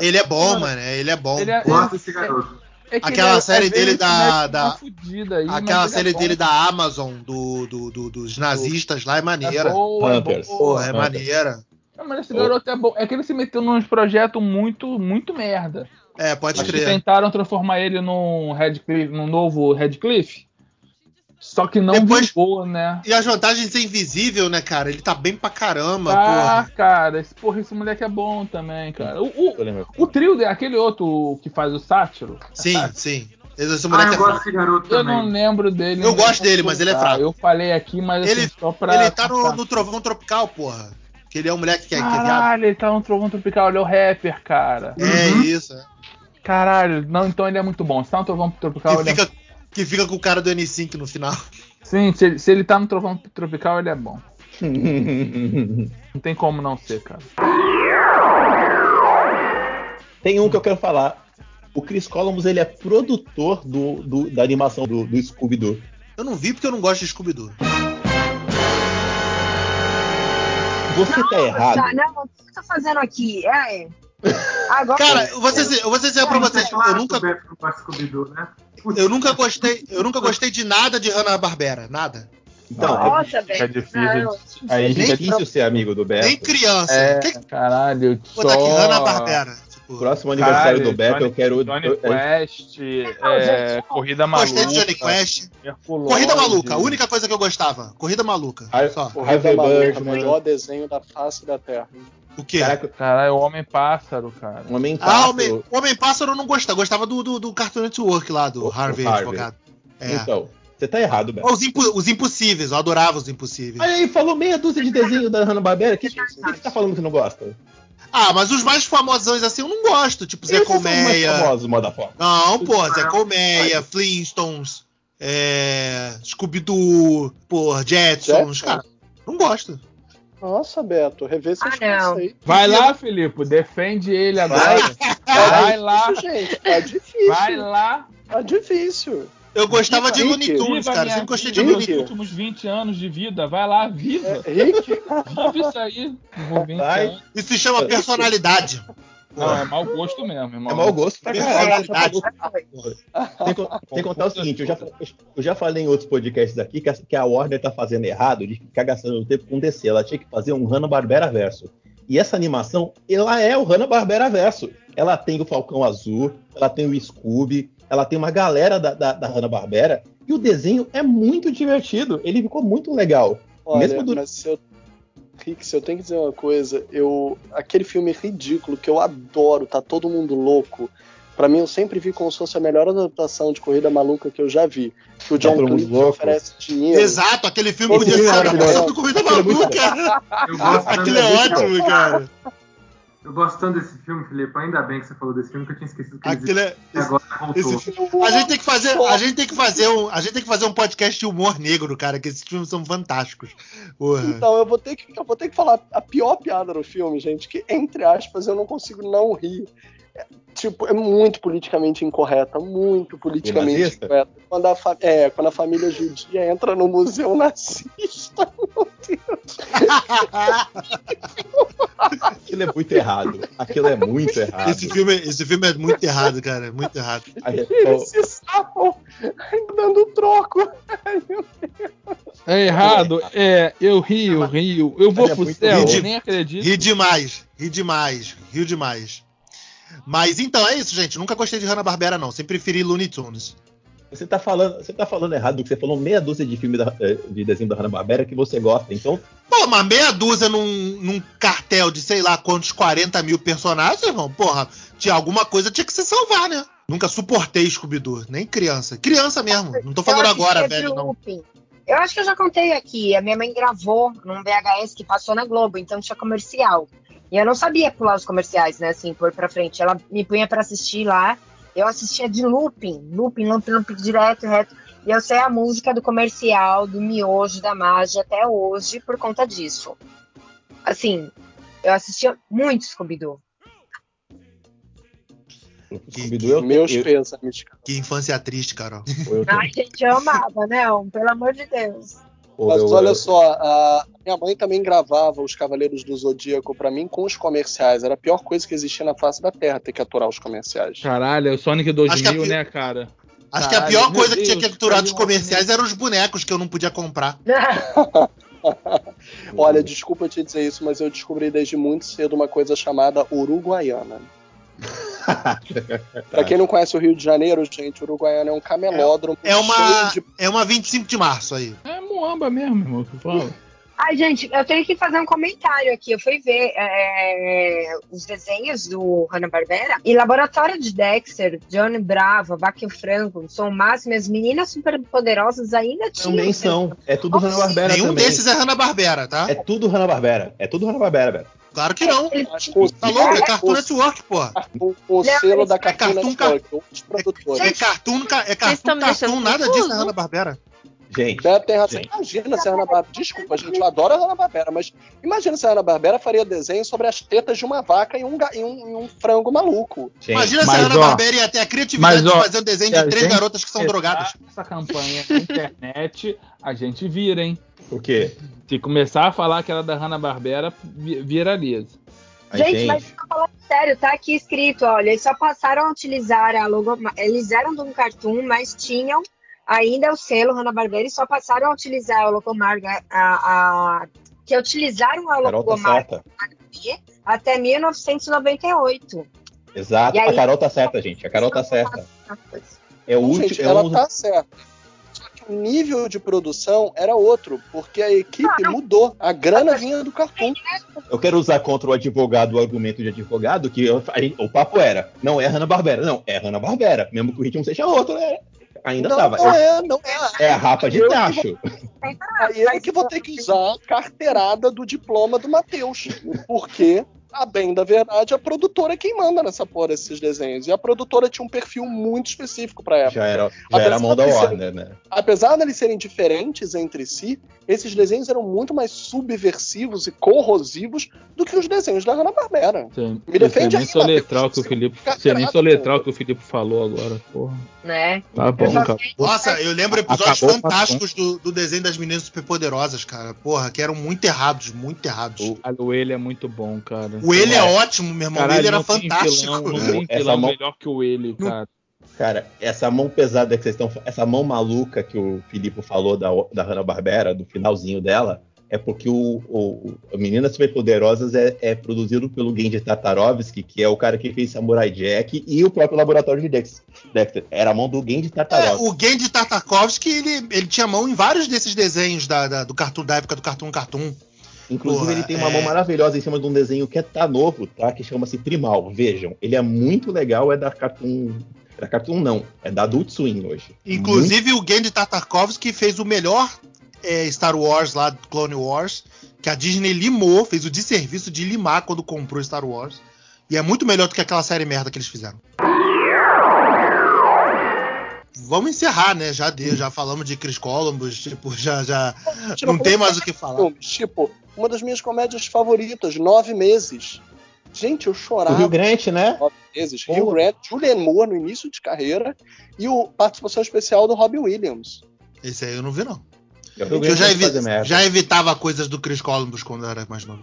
Ele é bom, mano. Ele é bom. Ele é- Gosto desse garoto. É que Aquela ele é- série às dele da- da- fudida aí, mas Aquela é série dele da Amazon, do, do- do- dos nazistas lá, é É maneira. boa, é boa. Porra, é Hunters. maneira. Não, mas esse garoto é bom. É que ele se meteu nos projetos muito, muito merda. É, pode que crer. tentaram transformar ele num Redcliffe, num novo Redcliffe. Só que não Depois- vingou, né? E as vantagens de ser invisível, né, cara? Ele tá bem pra caramba, Ah, porra. cara, esse, porra, esse moleque é bom também, cara. O, o, o trio, dele, aquele outro que faz o sátiro. Sim, sim. Esse Ah, moleque eu é gosto desse garoto Eu também. não lembro dele. Eu não gosto dele, mas ele é contar. fraco. Eu falei aqui, mas Ele- assim, só pra. Ele tá no, no Trovão Tropical, porra. Que ele é um moleque que é, que é. Caralho, ele tá no Trovão Tropical, ele é o rapper, cara. É Uhum. isso. é. Caralho, não, então ele é muito bom. Se tá no Trovão Tropical, Que ele é fica, que fica com o cara do N5 no final. Sim, se ele, se ele tá no Trovão Tropical, ele é bom. [LAUGHS] Não tem como não ser, cara. Tem um que eu quero falar. O Chris Columbus, ele é produtor do, do- da animação do, do Scooby-Doo. Eu não vi porque eu não gosto de Scooby-Doo. Você tá errado. Tá, não, o que você tá fazendo aqui? É. [LAUGHS] Agora. Cara, eu vou ser, eu vou ser pra vocês. Claro Eu nunca, não né? Eu nunca gostei, eu nunca gostei de nada de Hanna-Barbera. Nada. Então, é, Nossa, velho. É difícil. Não, Aí é fica difícil ser amigo do Beto. Nem criança. É, Que caralho, aqui só... Hanna-Barbera? Tipo, Próximo aniversário Caralho, do Beto, Johnny- eu quero. Johnny eu- é, Quest, é, Corrida Maluca. gostei de Johnny Quest. Herculóide. Corrida Maluca, a única coisa que eu gostava. Corrida Maluca. Corrida Maluca, Birdman. o melhor desenho da face da Terra. O quê? Caraca, Caralho, o Homem-Pássaro, cara. um homem Ah, pássaro. Homem, o Homem-Pássaro eu não gostava. Gostava do, do, do Cartoon Network lá, do O- Harvey, Harvey. advogado. É. Então, você tá errado, Beto. Os, impo- os Impossíveis, eu adorava os Impossíveis. Aí, falou meia dúzia de desenho da Hanna-Barbera. O que, que você tá falando que não gosta? Ah, mas os mais famosões assim eu não gosto. Tipo Zé Esses são os mais Colmeia. famosos, motherfucker. Não, pô, Zé Colmeia, Flintstones, é, Scooby-Doo, pô, Jetsons. Jetsons? Cara, não gosto. Nossa, Beto, revê seus Ah, conceitos. Vai lá, Filipe, defende ele agora. Tá Vai lá, difícil, gente. Tá difícil. vai lá. Tá difícil. Eu gostava de Looney Tunes, cara. Sempre gostei de Looney Tunes. últimos 20 anos de vida. Vai lá, viva. É, Rick, Viva isso aí. Por 20 Vai. anos. Isso se chama personalidade. Não, é mau gosto mesmo. É mau, É mau gosto pra caralho. É verdade. Tem, que- tem que contar o seguinte, eu já, eu já falei em outros podcasts aqui que a, que a Warner tá fazendo errado de ficar gastando tempo com DC. Ela tinha que fazer um Hanna-Barbera verso. E essa animação, ela é o Hanna-Barbera verso. Ela tem o Falcão Azul, ela tem o Scooby, ela tem uma galera da, da, da Hanna-Barbera. E o desenho é muito divertido. Ele ficou muito legal. Olha, Mesmo do- mas se eu, Se eu tenho que dizer uma coisa, eu aquele filme ridículo que eu adoro, tá todo mundo louco. Pra mim, eu sempre vi como se fosse a melhor adaptação de corrida maluca que eu já vi. Que o John todo mundo Cleese oferece dinheiro. Exato, aquele filme sabe maravilhoso. do Corrida é Maluca. [LAUGHS] Aquilo é ótimo, cara. Eu gosto tanto desse filme, Felipe. Ainda bem que você falou desse filme, que eu tinha esquecido que ele Aquilo é. existia e agora voltou. Esse filme- a gente tem que fazer, a gente tem que fazer um, a gente tem que fazer um podcast de humor negro, cara, que esses filmes são fantásticos. Porra. Então, eu vou, ter que, eu vou ter que falar a pior piada do filme, gente, que, entre aspas, eu não consigo não rir. É, tipo, é muito politicamente incorreta, muito politicamente incorreta. Quando a, fa- é, quando a família judia entra no museu nazista. [LAUGHS] Aquilo é muito errado. Aquilo é muito errado. Esse filme, esse filme é muito errado, cara, muito errado. Gente- Eles se safam dando troco. É errado, é, eu rio, eu rio, eu vou Mas é pro céu, eu nem acredito. Ri demais, ri demais, rio demais. Mas então é isso, gente. Nunca gostei de Hanna-Barbera, não. Sempre preferi Looney Tunes. Você tá falando, você tá falando errado, porque você falou meia dúzia de filme da- eh, de desenho da Hanna-Barbera que você gosta. Então, Pô, uma meia dúzia num, num cartel de sei lá quantos 40 mil personagens, irmão. Porra, tinha alguma coisa tinha que se salvar, né? Nunca suportei Scooby-Doo, nem criança. Criança mesmo. Não tô falando agora, velho, não. Eu acho que eu já contei aqui. A minha mãe gravou num VHS que passou na Globo, então tinha comercial. E eu não sabia pular os comerciais, né? Assim, pôr pra frente. Ela me punha pra assistir lá. Eu assistia de looping, looping, looping, looping, direto, reto. E eu sei a música do comercial, do miojo, da mágia até hoje por conta disso. Assim, eu assistia muito Scooby-Doo. o Scooby-Doo eu, Meus eu, cara. Que infância triste, Carol. Ai, gente, eu amava, né? Pelo amor de Deus. Mas eu- olha eu- só, a minha mãe também gravava os Cavaleiros do Zodíaco pra mim com os comerciais. Era a pior coisa que existia na face da Terra, ter que aturar os comerciais. Caralho, é o Sonic Acho que a 2000, pi- né, cara? Acho que a pior coisa que tinha que Deus, caiu dos comerciais eram os bonecos que eu não podia comprar. [LAUGHS] Olha, desculpa te dizer isso, mas eu descobri desde muito cedo uma coisa chamada Uruguaiana. [LAUGHS] Pra quem não conhece o Rio de Janeiro, gente, Uruguaiana é um camelódromo É uma, cheio de é uma 25 de março aí. É Moamba mesmo, irmão, que fala. [LAUGHS] Ai, gente, eu tenho que fazer um comentário aqui. Eu fui ver é, os desenhos do Hanna-Barbera e Laboratório de Dexter, Johnny Bravo, Vaca e o Frango, Som Máximo e as meninas superpoderosas ainda tinham. Também são. É tudo Hanna-Barbera Nenhum também. desses é Hanna-Barbera, tá? É tudo Hanna-Barbera. É tudo Hanna-Barbera, velho. Claro que não. Tá louco? É Cartoon o- Network, porra. o selo da é Cartoon Cartoon Network. É Cartoon, ca- é Cartoon, Cartoon, nada disso é Hanna-Barbera. Gente, Beto tem razão. Gente. Imagina se a Ana Barbera. Desculpa, gente, eu adoro a Ana Barbera, mas imagina se a Ana Barbera faria desenho sobre as tetas de uma vaca e um, e um, e um frango maluco. gente. Imagina se mas, a ó, Hanna-Barbera ia ter a criatividade mas, ó, de fazer um desenho de três garotas que são drogadas. Essa campanha na internet, a gente vira, hein? O quê? Se começar a falar que era da Hanna-Barbera, vi- viraliza. Gente, mas eu tô falando sério, tá aqui escrito, olha, eles só passaram a utilizar a logo. Eles eram de um cartoon, mas tinham ainda o selo Hanna-Barbera e só passaram a utilizar a logomarca, a, a- que utilizaram a tá logomarca até 1998. Exato. Aí- A Carol tá certa, gente. A Carol tá certa. É o último. gente, é ela tá certa. Só que o nível de produção era outro, porque a equipe mudou. A grana vinha do cartoon. Eu quero usar contra o advogado o argumento de advogado que eu- gente- o papo era, não é Hanna-Barbera. Não, é Hanna-Barbera. Mesmo que o ritmo seja outro, né? Ainda não, tava. não É, é, não é. é a rapa de tacho. Aí eu que vou ter que usar a carteirada do diploma do Matheus. Porque, a bem da verdade, a produtora é quem manda nessa porra desses desenhos. E a produtora tinha um perfil muito específico pra época. Já era, já era a mão da Apesar de Warner, né? Apesar deles serem diferentes entre si, esses desenhos eram muito mais subversivos e corrosivos do que os desenhos da Hanna-Barbera. Me defende aí, soletrar que o Felipe. Você nem soletrar pô. o que o Felipe falou agora, porra. Né? Tá bom, só cara. Nossa, eu lembro episódios Acabou fantásticos do, do desenho das meninas superpoderosas, cara. Porra, que eram muito errados, muito errados. O- ele é muito bom, cara. O ele é é. ótimo, meu irmão. Caralho, ele era fantástico. Vilão, não Essa tem vilão mão- melhor que o ele, cara. Cara, essa mão pesada que vocês estão. Essa mão maluca que o Filipe falou da, da Hanna-Barbera, do finalzinho dela, é porque o, o, o Meninas Superpoderosas é, é produzido pelo Genji Tartarovsky, que é o cara que fez Samurai Jack e o próprio laboratório de Dex- Dexter. Era a mão do Genji É, Tartarovsky. o Gendy Tartakovsky, ele, ele tinha mão em vários desses desenhos da, da- do cartoon, da época do Cartoon Cartoon. Inclusive, porra, ele tem uma é- mão maravilhosa em cima de um desenho que é tá novo, tá? Que chama-se Primal. Vejam, ele é muito legal, é da Cartoon. Da Cartoon não, é da Adult Swim hoje. Inclusive, o Gendy Tartakovsky fez o melhor é, Star Wars lá, Clone Wars, que a Disney limou, fez o desserviço de limar quando comprou Star Wars. E é muito melhor do que aquela série merda que eles fizeram. Vamos encerrar, né? Já deu, já falamos de Chris Columbus, tipo, já, já Tipo, não tem mais o que falar. Tipo, uma das minhas comédias favoritas, Nove Meses. Gente, eu O chorava Rio Grande, né? nove meses. Hugh Grant, Julianne Moore no início de carreira e o participação especial do Robbie Williams. Esse aí eu não vi, não. Eu, eu já, evi- já evitava coisas do Chris Columbus quando eu era mais novo.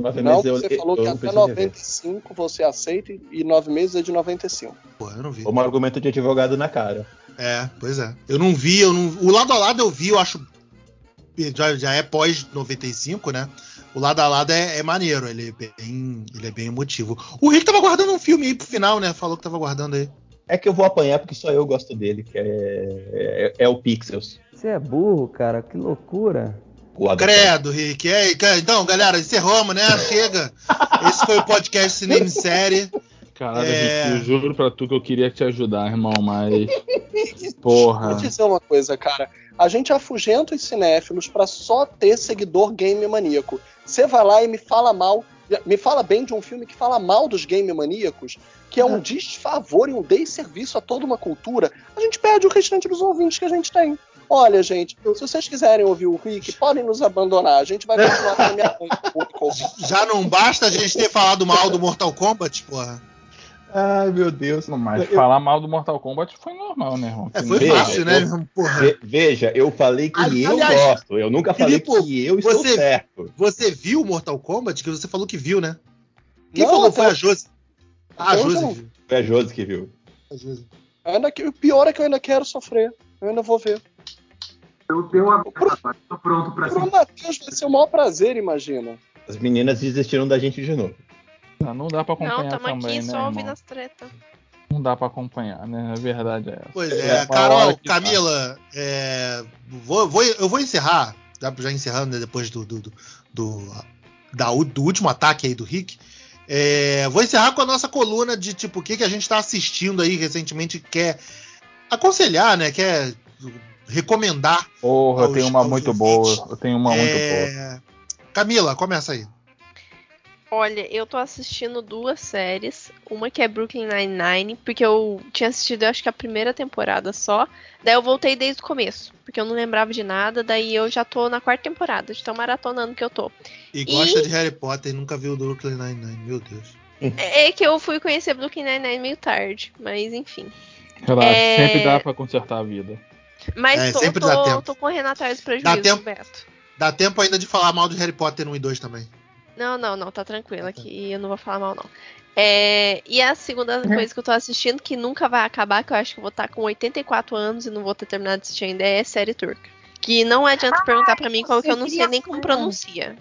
Não, você falou que até 95 você aceita e- e nove meses é de 95. Pô, eu não vi. Como argumento de advogado na cara. É, pois é. Eu não vi, eu não. O lado a lado eu vi, eu acho. Já, já é pós 95, né? O lado a lado é, é maneiro, ele é, bem, ele é bem emotivo. O Rick tava guardando um filme aí pro final, né? Falou que tava guardando aí. É que eu vou apanhar porque só eu gosto dele, que é, é, é o Pixels. Você é burro, cara, que loucura. O Adam Credo, Rick. É, então, galera, encerramos, né? [LAUGHS] Chega. Esse foi o podcast Cinema em Série. Caralho, É. Rick, eu juro pra tu que eu queria te ajudar, irmão, mas. [LAUGHS] Vou Porra. dizer uma coisa, cara. A gente afugenta os cinéfilos pra só ter seguidor game maníaco. Você vai lá e me fala mal, me fala bem de um filme que fala mal dos game maníacos, que é um desfavor e um desserviço a toda uma cultura. A gente perde o restante dos ouvintes que a gente tem. Olha, gente, se vocês quiserem ouvir o Rick, podem nos abandonar. A gente vai continuar na minha Já não basta a gente ter falado mal do Mortal Kombat, porra. Ai, meu Deus. Não, Mas Eu- falar mal do Mortal Kombat foi normal, né, irmão? É, foi Veja, fácil, né? eu- Porra. Ve- Veja, eu falei que Ali- eu aliás, gosto. Eu nunca falei Filipe, que eu estou você- certo. Você viu Mortal Kombat? Que você falou que viu, né? Quem Não, falou até- foi a Josi. Ah, a Josi viu. Foi a Josi que viu. A Josi. Ainda que, o pior é que eu ainda quero sofrer. Eu ainda vou ver. Eu tenho uma tô pronto pra Pro ser. Matheus vai ser o maior prazer, imagina. As meninas desistiram da gente de novo. Não, não dá pra acompanhar Não, tamo também, aqui né, só ouvindo irmão? as tretas. Não dá pra acompanhar, né? A verdade é essa. Pois É, é, Carol, tá. Camila, é, vou, vou- eu vou encerrar, já, já encerrando né, depois do, do, do, do- da do último ataque aí do Rick. É, vou encerrar com a nossa coluna de tipo o que, que a gente tá assistindo aí recentemente, quer aconselhar, né? Quer recomendar. Porra, eu tenho uma muito ouvintes. boa. Eu tenho uma muito boa. É, Camila, começa aí. Olha, eu tô assistindo duas séries. Uma que é Brooklyn Nine-Nine, porque eu tinha assistido, eu acho que a primeira temporada só. Daí eu voltei desde o começo, porque eu não lembrava de nada. Daí eu já tô na quarta temporada, de tão maratonando que eu tô. E E- gosta de Harry Potter e nunca viu o Brooklyn Nine-Nine, meu Deus. É que eu fui conhecer Brooklyn Nine-Nine meio tarde, mas enfim. Relaxa, é- sempre dá pra consertar a vida. Mas É, tô, sempre tô, dá tempo. tô correndo atrás do Dá prejuízo, tempo. Beto. Dá tempo ainda de falar mal de Harry Potter 1 e 2 também. Não, não, não, tá tranquilo aqui, eu não vou falar mal, não. É, e a segunda coisa que eu tô assistindo, que nunca vai acabar, que eu acho que eu vou estar com 84 anos e não vou ter terminado de assistir ainda, é série turca. Que não adianta perguntar pra mim qual que eu não sei nem como pronuncia.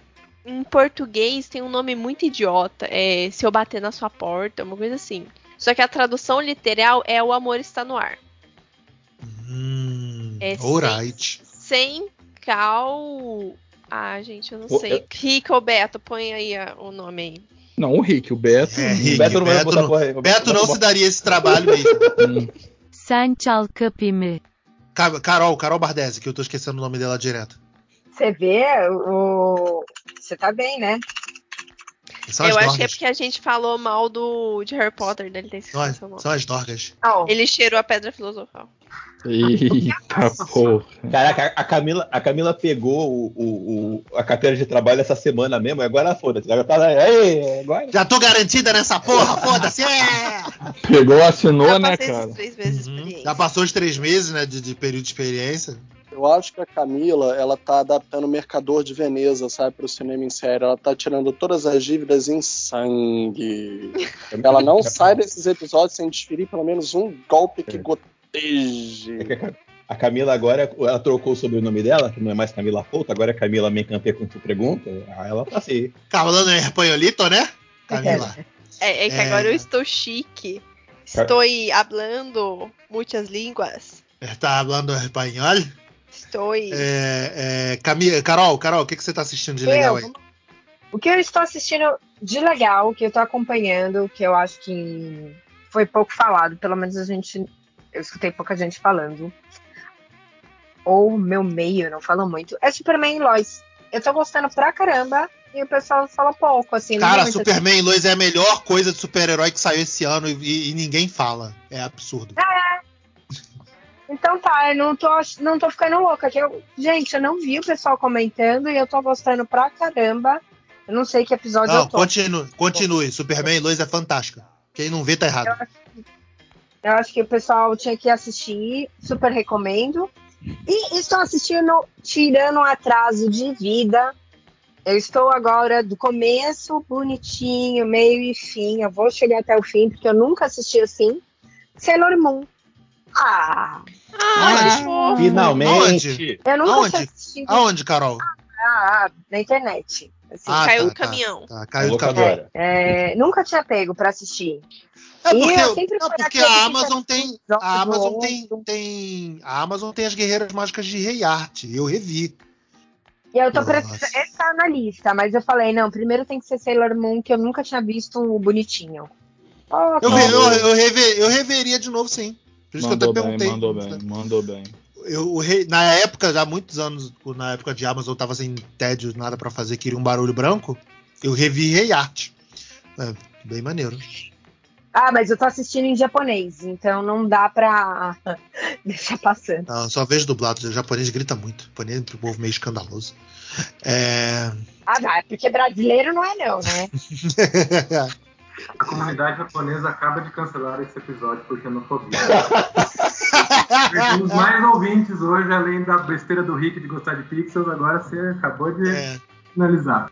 Em português tem um nome muito idiota, é Se Eu Bater na Sua Porta, uma coisa assim. Só que a tradução literal é O Amor Está no Ar. Hum, É, alright. Sem cal. Ah, gente, eu não Ô, sei. eu- Rico ou Beto, põe aí a- o nome aí. Não, o Rick, o Beto. É, O Rick, Beto não vai Beto botar não- porra- Beto não botar- se daria esse trabalho mesmo. [LAUGHS] Hum. Ca- Carol, Carol Bardesi, que eu tô esquecendo o nome dela direto. Você vê, o... você tá bem, né? São eu acho que é dorgas. porque a gente falou mal do de Harry Potter, dele ter São as, esquecido o nome. são as dorgas. Não, Ele cheirou a pedra filosofal. Eita porra. Caraca, a Camila, a Camila pegou o, o- o- a carteira de trabalho essa semana mesmo, e agora foda-se. Agora tá lá, "Ei, agora. Já tô garantida nessa porra, [LAUGHS] foda-se! É! Pegou, assinou, Já né, cara? três Uhum. Já passou os três meses, né, de, de período de experiência. Eu acho que a Camila, ela tá adaptando o Mercador de Veneza, sabe, pro cinema em série. Ela tá tirando todas as dívidas em sangue. [LAUGHS] Ela não sai desses episódios sem desferir pelo menos um golpe que É. É a- Camila agora, ela trocou o sobrenome dela, que não é mais Camila Couto, agora é Camila Me Encantei com tu pergunta. Aí ela tá assim. Falando em espanholito, né? Camila. É, é que É. agora eu estou chique. Estou hablando muitas línguas. Está falando espanhol? Estou. É, é, Camila, Carol, Carol, o que, que você tá assistindo de legal aí? O que eu estou assistindo de legal, que eu estou acompanhando, que eu acho que foi pouco falado, pelo menos a gente. Eu escutei pouca gente falando. Ou meu meio não fala muito. É Superman e Lois. Eu tô gostando pra caramba e o pessoal fala pouco, assim. Cara, muito, Superman e Lois é a melhor coisa de super-herói que saiu esse ano e, e ninguém fala. É absurdo. Então tá, eu não tô, não tô ficando louca. Que eu, gente, eu não vi o pessoal comentando e eu tô gostando pra caramba. Eu não sei que episódio Não, eu tô. continue, continue. Superman e Lois é fantástica. Quem não vê tá errado. Eu acho que o pessoal tinha que assistir, super recomendo. E estou assistindo Tirando um Atraso de Vida. Eu estou agora do começo, bonitinho, meio e fim. Eu vou chegar até o fim, porque eu nunca assisti assim. Sailor Moon. Ah, Ah, fofo. Finalmente! eu nunca Aonde? tinha assistido Aonde, Carol? ah, na internet. Assim. Ah, Caiu tá, do caminhão. Tá, tá, caiu do caminhão. É, nunca tinha pego pra assistir. É porque, eu sempre não, fui porque a Amazon tem. A Amazon tem, tem. A Amazon tem as guerreiras mágicas de Rei Art. Eu revi. E eu tô Nossa. precisando. Esse tá na lista, mas eu falei, não, primeiro tem que ser Sailor Moon, que eu nunca tinha visto o bonitinho. Oh, Eu, eu, eu, rever- eu reveria de novo, sim. Por isso Mandou que eu até bem, perguntei. mandou bem, mandou bem. Eu, na época, já há muitos anos, na época de Amazon, eu tava sem tédio, nada pra fazer, queria um barulho branco. Eu revi Rei Art. É, bem maneiro. Ah, mas eu tô assistindo em japonês, então não dá pra [LAUGHS] deixar passando. Não, só vejo dublado. O japonês grita muito. O japonês é um povo meio escandaloso. É... Ah, não, é porque brasileiro não é não, né? [LAUGHS] A comunidade japonesa acaba de cancelar esse episódio por xenofobia. [LAUGHS] Temos mais ouvintes hoje, além da besteira do Rick de gostar de pixels, agora você acabou de É, finalizar.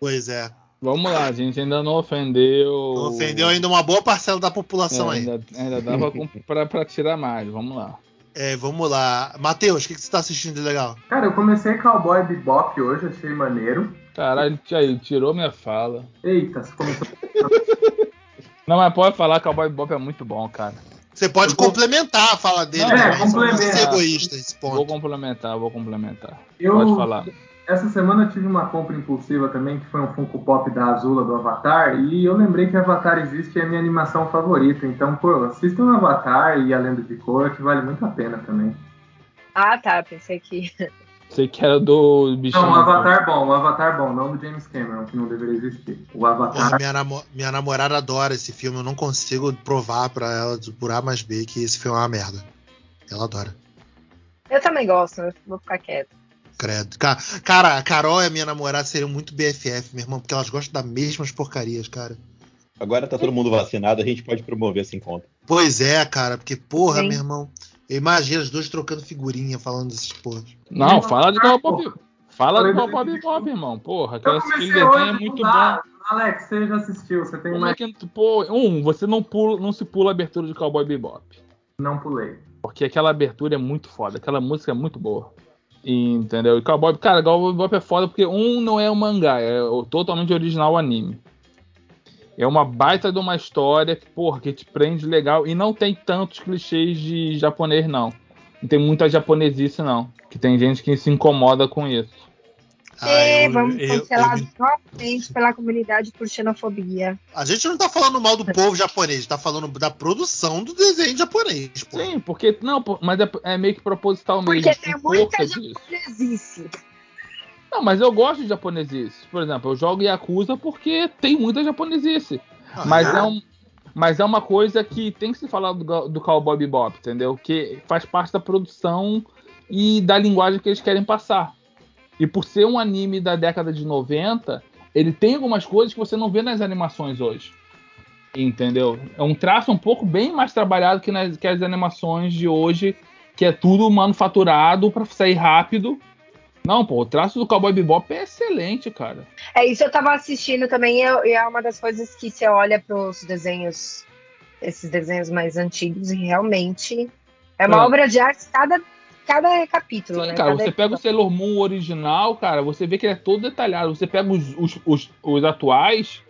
pois é. Vamos lá, a gente ainda não ofendeu. Não ofendeu ainda uma boa parcela da população É, aí. ainda, ainda dava [LAUGHS] pra tirar mais, vamos lá. É, vamos lá. Matheus, o que, que você tá assistindo de legal? Cara, eu comecei Cowboy Bebop hoje, achei maneiro. Caralho, aí, tirou minha fala. Eita, você começou. Não, mas pode falar que o Cowboy Bebop é muito bom, cara. Você pode Eu vou- complementar a fala dele. Não, né? é, Mas não precisa complementa. ser egoísta esse Vou ponto. complementar, vou complementar. Eu, Pode falar. Essa semana eu tive uma compra impulsiva também, que foi um Funko Pop da Azula do Avatar, e eu lembrei que Avatar existe e é a minha animação favorita. Então, pô, assistam Avatar e a Lenda de Korra, que vale muito a pena também. Ah, tá, pensei que. Sei que era do bichinho. Não, um Avatar bom, um Avatar bom, não do James Cameron, que não deveria existir. O Porra, Avatar. minha, namo- minha namorada adora esse filme. Eu não consigo provar pra ela, por A mais B, que esse filme é uma merda. Ela adora. Eu também gosto, eu vou ficar quieto. Credo. Ca- Cara, a Carol e a minha namorada seriam muito BFF, meu irmão, porque elas gostam das mesmas porcarias, cara. Agora tá todo mundo vacinado, a gente pode promover esse encontro. Pois é, cara, porque, porra, Sim. meu irmão. Eu imagino os dois trocando figurinha falando desses porra. Não, fala de Cowboy Bebop. Fala Falei de do- Cowboy Bebop, irmão. Porra, Eu aquele desenho é muito bom. Alex, você já assistiu, você tem Como mais. é que tu- pô, um, você não pula, não se pula a abertura de Cowboy Bebop. Não pulei. Porque aquela abertura é muito foda, aquela música é muito boa. Entendeu? E Cowboy, cara, Cowboy Bebop é foda porque um não é um mangá, é totalmente original o anime. É uma baita de uma história que, porra, que te prende legal e não tem tantos clichês de japonês não. Não tem muita japonesice não, que tem gente que se incomoda com isso. Ah, e eu- vamos cancelar novamente pela comunidade por xenofobia. A gente não tá falando mal do povo japonês, tá falando da produção do desenho japonês, pô. Sim, porque não, mas é, é meio que proposital mesmo. Porque tem muita japonesice. Não, mas eu gosto de japonesice. Por exemplo, eu jogo Yakuza porque tem muita japonesice. Ah, Mas é, um, mas é uma coisa que tem que se falar do, do Cowboy Bebop, entendeu? Que faz parte da produção e da linguagem que eles querem passar. E por ser um anime da década de 90, ele tem algumas coisas que você não vê nas animações hoje. Entendeu? É um traço um pouco bem mais trabalhado que, nas, que as animações de hoje que é tudo manufaturado pra sair rápido. Não, pô, o traço do Cowboy Bebop é excelente, cara. É isso eu tava assistindo também, e é- é uma das coisas que você olha pros desenhos, esses desenhos mais antigos, e realmente é uma É. obra de arte cada, cada capítulo, Sim, né? cara, Cada você pega o Sailor Moon original, cara, você vê que ele é todo detalhado. Você pega os, os, os, os atuais,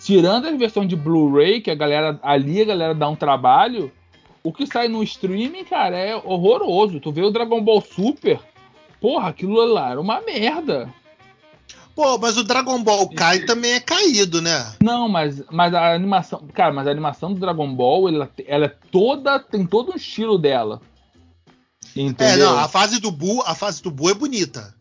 tirando a versão de Blu-ray, que a galera ali a galera dá um trabalho, o que sai no streaming, cara, é horroroso. Tu vê o Dragon Ball Super, porra, aquilo lá era uma merda. Pô, mas o Dragon Ball Kai também é caído, né? Não, mas, mas a animação. Cara, mas a animação do Dragon Ball, ela, ela é toda. Tem todo um estilo dela. Entendeu? É, não, a fase do Buu, a fase do Buu é bonita.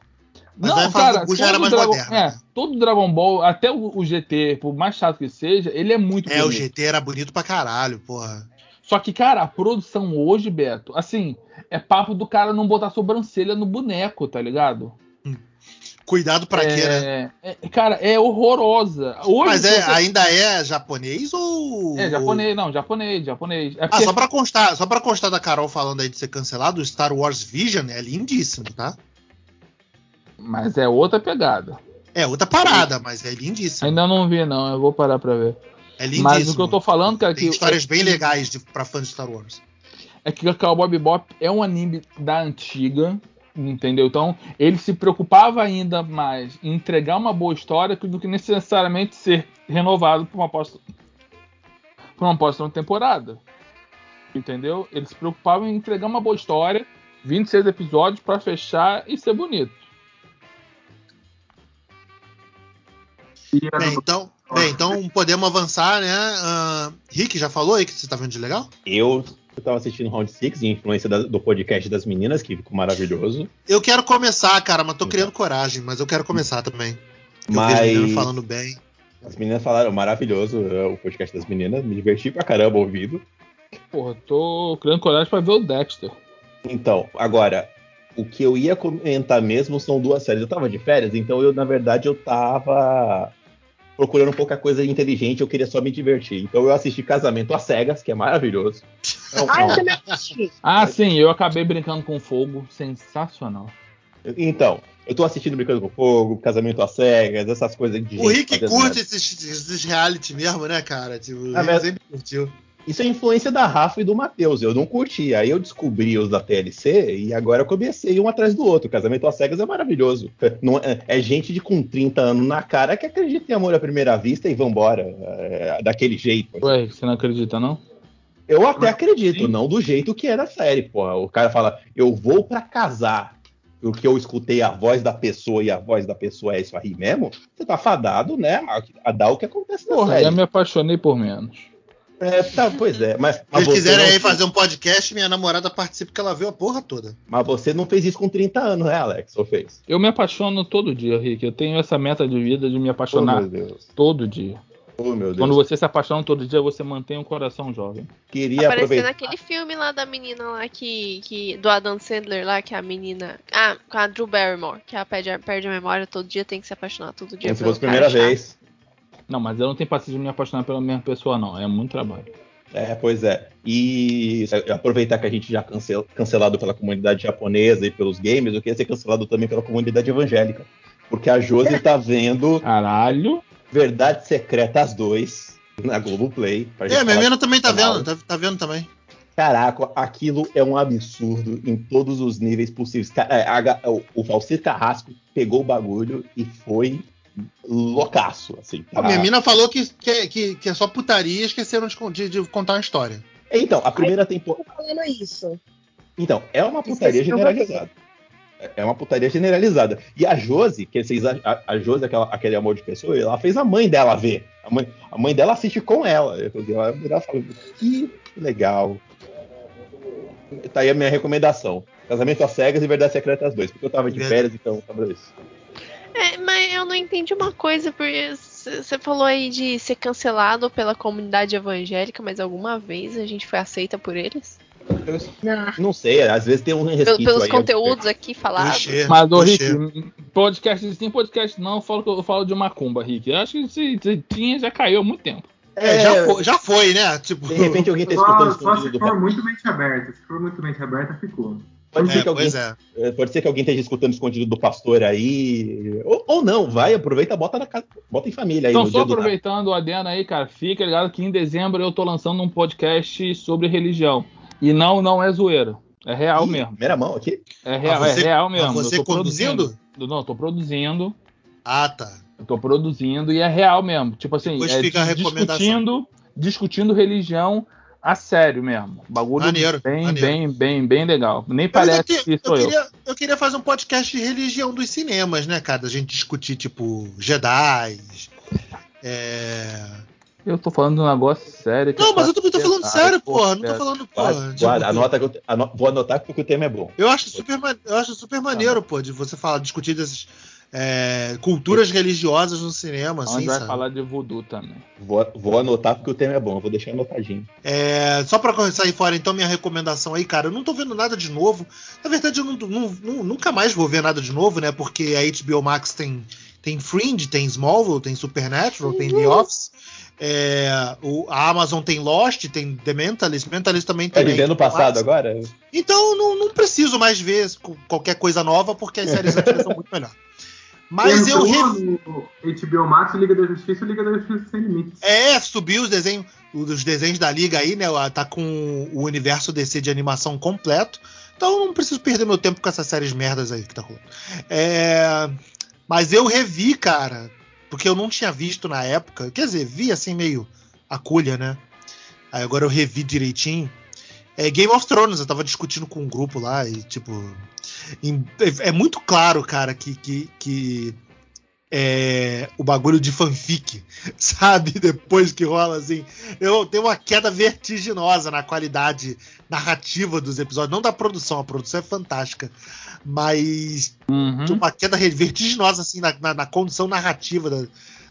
Mas aí a fase do Buu já era mais Dragon, moderna. É, todo Dragon Ball, até o, o GT, por mais chato que seja, ele é muito É, o bonito. GT era bonito pra caralho, porra. Só que, cara, a produção hoje, Beto, assim, é papo do cara não botar sobrancelha no boneco, tá ligado? Cuidado pra é, quê, né? é- cara, é horrorosa. Hoje, Mas é, você- ainda é japonês ou. É, japonês, não, japonês, japonês. É Ah, porque- só pra constar, só pra constar da Carol falando aí de ser cancelado, o Star Wars Vision é lindíssimo, tá? Mas é outra pegada. É outra parada, mas é lindíssimo. Ainda não vi, não, eu vou parar pra ver. É lindíssimo. Mas o que eu tô falando, cara, Tem que histórias bem legais de, pra fã de Star Wars. é que o Cowboy Bebop é um anime da antiga, entendeu? Então, ele se preocupava ainda mais em entregar uma boa história do que necessariamente ser renovado por uma próxima, por uma próxima temporada. Entendeu? Ele se preocupava em entregar uma boa história, 26 episódios pra fechar e ser bonito. E Bem, do- então, bem, então podemos avançar, né? Ah, Rick, já falou aí que você tá vendo de legal? Eu, eu tava assistindo Round 6, influência da- do podcast das meninas, que ficou maravilhoso. Eu quero começar, cara, mas tô Então. criando coragem, mas eu quero começar também. Eu Mas- vejo menino falando bem. As meninas falaram maravilhoso é, o podcast das meninas, me diverti pra caramba ouvindo. Porra, tô criando coragem pra ver o Dexter. Então, agora, o que eu ia comentar mesmo são duas séries. Eu tava de férias, então eu, na verdade, eu tava procurando pouca coisa inteligente, eu queria só me divertir. Então eu assisti Casamento às Cegas, que é maravilhoso. Ah, eu também assisti. Ah, sim, eu acabei brincando com fogo. Sensacional. Então, eu tô assistindo Brincando com Fogo, Casamento às Cegas, essas coisas de O Rick curte esses, esses reality mesmo, né, cara? Tipo, o Ah, Rick mas- sempre curtiu. Isso é influência da Rafa e do Matheus. Eu não curti. Aí eu descobri os da TLC e agora eu comecei um atrás do outro. Casamento às cegas é maravilhoso. [LAUGHS] Não é, é gente de com 30 anos na cara que acredita em amor à primeira vista e vambora. É, daquele jeito. Ué, você não acredita, não? Eu até acredito, não do jeito que era a série, porra. O cara fala, eu vou pra casar. O que eu escutei a voz da pessoa e a voz da pessoa é isso aí mesmo, você tá fadado, né? A, dar o que acontece na Porra, série. já me apaixonei por menos. É, tá, pois é, mas, Se mas, você quiserem não, aí fazer um podcast, minha namorada participa, que ela viu a porra toda. mas você não fez isso com 30 anos, né, Alex? Ou fez? Eu me apaixono todo dia, Rick. Eu tenho essa meta de vida de me Oh, apaixonar meu Deus. todo dia. Oh, meu Deus. Quando você se apaixona todo dia, você mantém o coração jovem. Queria aproveitar. naquele filme lá da menina lá que, que. Do Adam Sandler lá, que a menina. Ah, com a Drew Barrymore, que ela perde, a- perde a memória todo dia, tem que se apaixonar todo dia. Como se fosse a primeira chato. vez. Não, mas eu não tenho paciência de me apaixonar pela mesma pessoa, não. É muito trabalho. É, pois é. E aproveitar que a gente já cancel, cancelado pela comunidade japonesa e pelos games, eu queria ser cancelado também pela comunidade evangélica. Porque a Josi tá vendo [LAUGHS] Caralho. Verdade Secretas 2 na Globoplay. pra gente É, minha menina também tá vendo, tá, tá vendo também. Caraca, aquilo é um absurdo em todos os níveis possíveis. É, o Valcir Carrasco pegou o bagulho e foi loucaço, assim. A minha mina falou que, que, é- que, que é só putaria e esqueceram de, de- de contar uma história. Então, a primeira temporada. Falando isso. Então, é uma putaria o generalizada. É uma putaria generalizada. E a Josi, que vocês a, a Josi, aquela, aquele amor de pessoa, ela fez a mãe dela ver. A mãe, a mãe dela assiste com ela. Ela, ela fala, que legal. Tá aí a minha recomendação. Casamento às cegas e Verdades Secretas 2. Porque eu tava de férias, então tava isso. É, mas eu não entendi uma coisa, porque você falou aí de ser cancelado pela comunidade evangélica, mas alguma vez a gente foi aceita por eles? Não. Não sei, às vezes tem um resquício pelos aí. conteúdos aqui falados? Mas, ô. Rick, podcast sim, podcast não, eu falo, eu falo de macumba, Rick. Eu acho que se, se tinha, já caiu há muito tempo. É, já, foi, já foi, né? Tipo, De repente alguém tá [LAUGHS] Só, escutando só escondido se do for muito mente aberta. Se for muito mente aberta, ficou. Pode ser, É, que alguém, é. eh, pode ser que alguém esteja escutando escondido do pastor aí. Ou, ou não, vai, aproveita, bota na casa, bota em família aí Então, no só dia do aproveitando o adendo aí, cara, fica ligado que em dezembro eu tô lançando um podcast sobre religião. E não, não é zoeira. É real Ih, mesmo. Primeira mão aqui. É real, Mas você- é real mas mesmo. você eu tô conduzindo? produzindo. Não, eu tô produzindo. Ah, tá. Eu tô produzindo e é real mesmo. Tipo assim, Depois é fica a recomendação. discutindo, discutindo religião a sério mesmo. Bagulho Maneiro, bem, maneiro. bem, bem, bem legal. Nem Eu, ainda parece que- que sou eu eu. queria, eu queria fazer um podcast de religião dos cinemas, né, cara? A gente discutir, tipo, Jedi. É... Eu tô falando de um negócio sério. que Não, é mas eu também tô falando sério, pô, porra. Não tô falando, porra. guarda, anota que eu, ano- vou anotar porque o tema é bom. Eu acho super, eu acho super maneiro, pô, de você falar, discutir dessas é, culturas religiosas no cinema, Onde assim, vai sabe? falar de voodoo também. Vou, vou anotar porque o tema é bom, eu vou deixar anotadinho. É, só pra sair fora, então, minha recomendação aí, cara, eu não tô vendo nada de novo. Na verdade, eu não- não- nunca mais vou ver nada de novo, né? Porque a HBO Max tem, tem Fringe, tem Smallville, tem Supernatural, tem The Office. É, o- a Amazon tem Lost, tem The Mentalist. Mentalist também Vai tem. no HBO Max. passado agora? Então, não, não preciso mais ver qualquer coisa nova, porque as séries antigas são muito melhor. Mas eu no HBO Max, Liga da Justiça e Liga da Justiça Sem Limites. É, subiu os desenhos, os desenhos da liga aí, né? Tá com o universo DC de animação completo. Então eu não preciso perder meu tempo com essas séries merdas aí que tá rolando. É, mas eu revi, cara, porque eu não tinha visto na época. Quer dizer, vi assim meio a culha, né? Aí agora eu revi direitinho. É Game of Thrones, eu tava discutindo com um grupo lá e, tipo. em- é é muito claro, cara, que, que, que é, o bagulho de fanfic, [LAUGHS] sabe? Depois que rola assim. Eu tenho uma queda vertiginosa na qualidade narrativa dos episódios, não da produção, a produção é fantástica, mas Uhum. uma queda vertiginosa assim na, na, na condição narrativa da,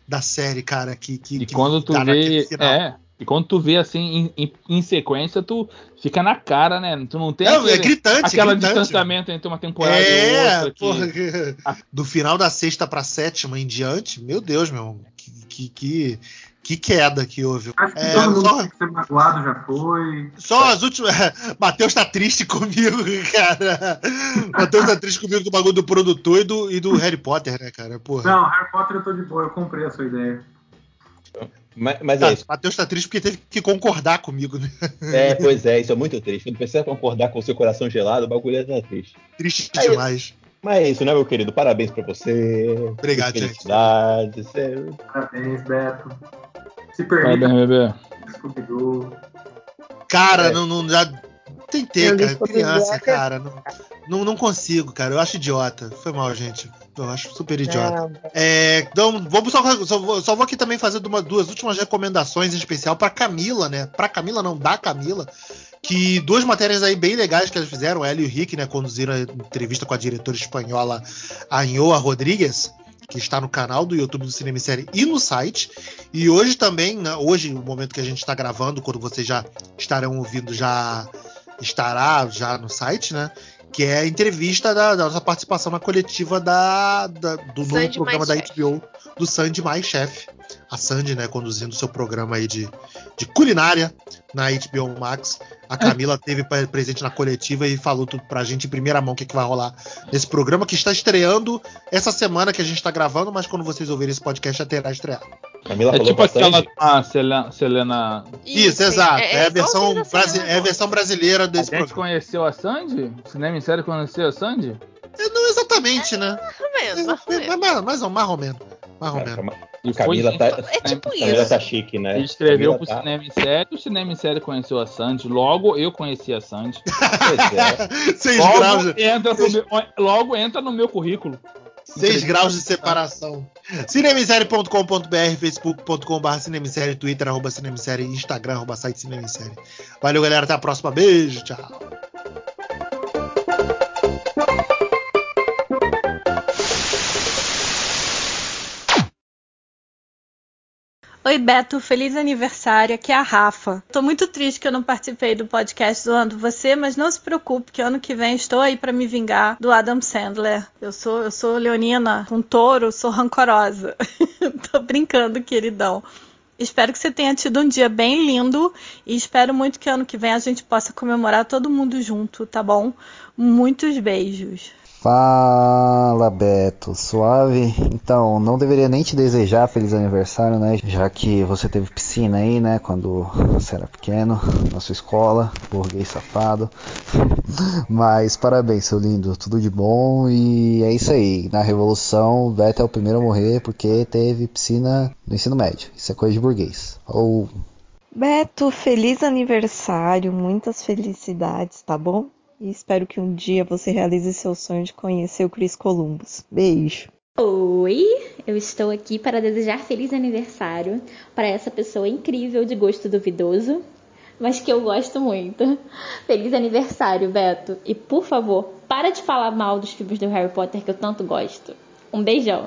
da série, cara. Que, que, E que quando tu vê. É. E quando tu vê assim em, em- em sequência, tu fica na cara, né? Tu não tem Não, é aquele, gritante, aquela gritante. distanciamento entre uma temporada e É, outra. Que... porra, [LAUGHS] do final da sexta pra sétima em diante, meu Deus, meu, que, que, que, que queda que houve. Acho que É, todo mundo só- tem que ser magoado já foi. Só as últimas. [LAUGHS] Matheus tá triste comigo, [LAUGHS] cara. Matheus tá triste comigo do bagulho do produtor e do, e do Harry Potter, né, cara? Porra. Não, Harry Potter eu tô de boa, eu comprei a sua ideia. Mas, mas Tá, é isso. Matheus tá triste porque teve que concordar comigo, né? É, [LAUGHS] pois é, isso é muito triste. Quando precisa concordar com o seu coração gelado, o bagulho é tá triste. Triste É isso. demais. Mas é isso, né, meu querido? Parabéns pra você. Obrigado, gente. Felicidades. É, Parabéns, Beto. Se permite, Parabéns, bebê. Scooby-Doo. Cara, É. não, não já tentei, cara. Criança, cara. Não, não, não consigo, cara. Eu acho idiota. Foi mal, gente. Eu acho super idiota. É, então, vamos só, só, vou- só vou aqui também fazer uma, duas últimas recomendações em especial para Camila, né? Para Camila, não, da Camila. Que duas matérias aí bem legais que elas fizeram, ela e o Rick, né? Conduziram a entrevista com a diretora espanhola Anhoa Rodrigues, que está no canal do YouTube do Cinema e Série e no site. E hoje também, né, hoje, o momento que a gente está gravando, quando vocês já estarão ouvindo, já estará já no site, né? Que é a entrevista da, da nossa participação na coletiva da, da- do novo Sandy programa Mais da. HBO, do Sandy Mais Chef. A Sandy, né, conduzindo seu programa aí de, de culinária na HBO Max. A Camila [LAUGHS] teve pre- presente na coletiva e falou tudo pra gente em primeira mão o que, que vai rolar nesse programa que está estreando essa semana que a gente está gravando, mas quando vocês ouvirem esse podcast já terá estreado. Camila É falou tipo aquela ah, Selena, Selena. Isso, exato. É, a versão, igualzinho da brasi- Selena é a versão brasileira A desse gente programa. conheceu a Sandy? O cinema em série conheceu a Sandy? É, Não exatamente, né? Mais ou menos, mais ou É, mais ou menos. Mais É. Cam- E Camila tá, É tipo Camila isso. tá chique, né? Ele escreveu Camila pro tá- cinema em série, o cinema em série conheceu a Sandy, logo eu conheci a Sandy. Pois [LAUGHS] é. Seis graus, Logo de- entra, no meu, logo entra no meu currículo. seis graus de separação. Cinemissérie.com.br, facebook.com.br cinemissérie, twitter, arroba cinemissérie, instagram, arroba site cinemissérie. Valeu, galera. Até a próxima. Beijo. Tchau. Oi, Beto, feliz aniversário. Aqui é a Rafa. Tô muito triste que eu não participei do podcast zoando você, mas não se preocupe, que ano que vem estou aí pra me vingar do Adam Sandler. Eu sou, eu sou leonina, um touro, sou rancorosa. [LAUGHS] Tô brincando, queridão. Espero que você tenha tido um dia bem lindo e espero muito que ano que vem a gente possa comemorar todo mundo junto, tá bom? Muitos beijos. Fala Beto, suave? Então, não deveria nem te desejar feliz aniversário, né? Já que você teve piscina aí, né? Quando você era pequeno, na sua escola, burguês safado. [LAUGHS] Mas parabéns, seu lindo, tudo de bom e é isso aí. Na Revolução, Beto é o primeiro a morrer porque teve piscina no ensino médio. Isso é coisa de burguês. Ou. Beto, feliz aniversário, muitas felicidades, tá bom? E espero que um dia você realize seu sonho de conhecer o Chris Columbus. Beijo! Oi, eu estou aqui para desejar feliz aniversário para essa pessoa incrível de gosto duvidoso, mas que eu gosto muito. Feliz aniversário, Beto! E por favor, para de falar mal dos filmes do Harry Potter que eu tanto gosto. Um beijão!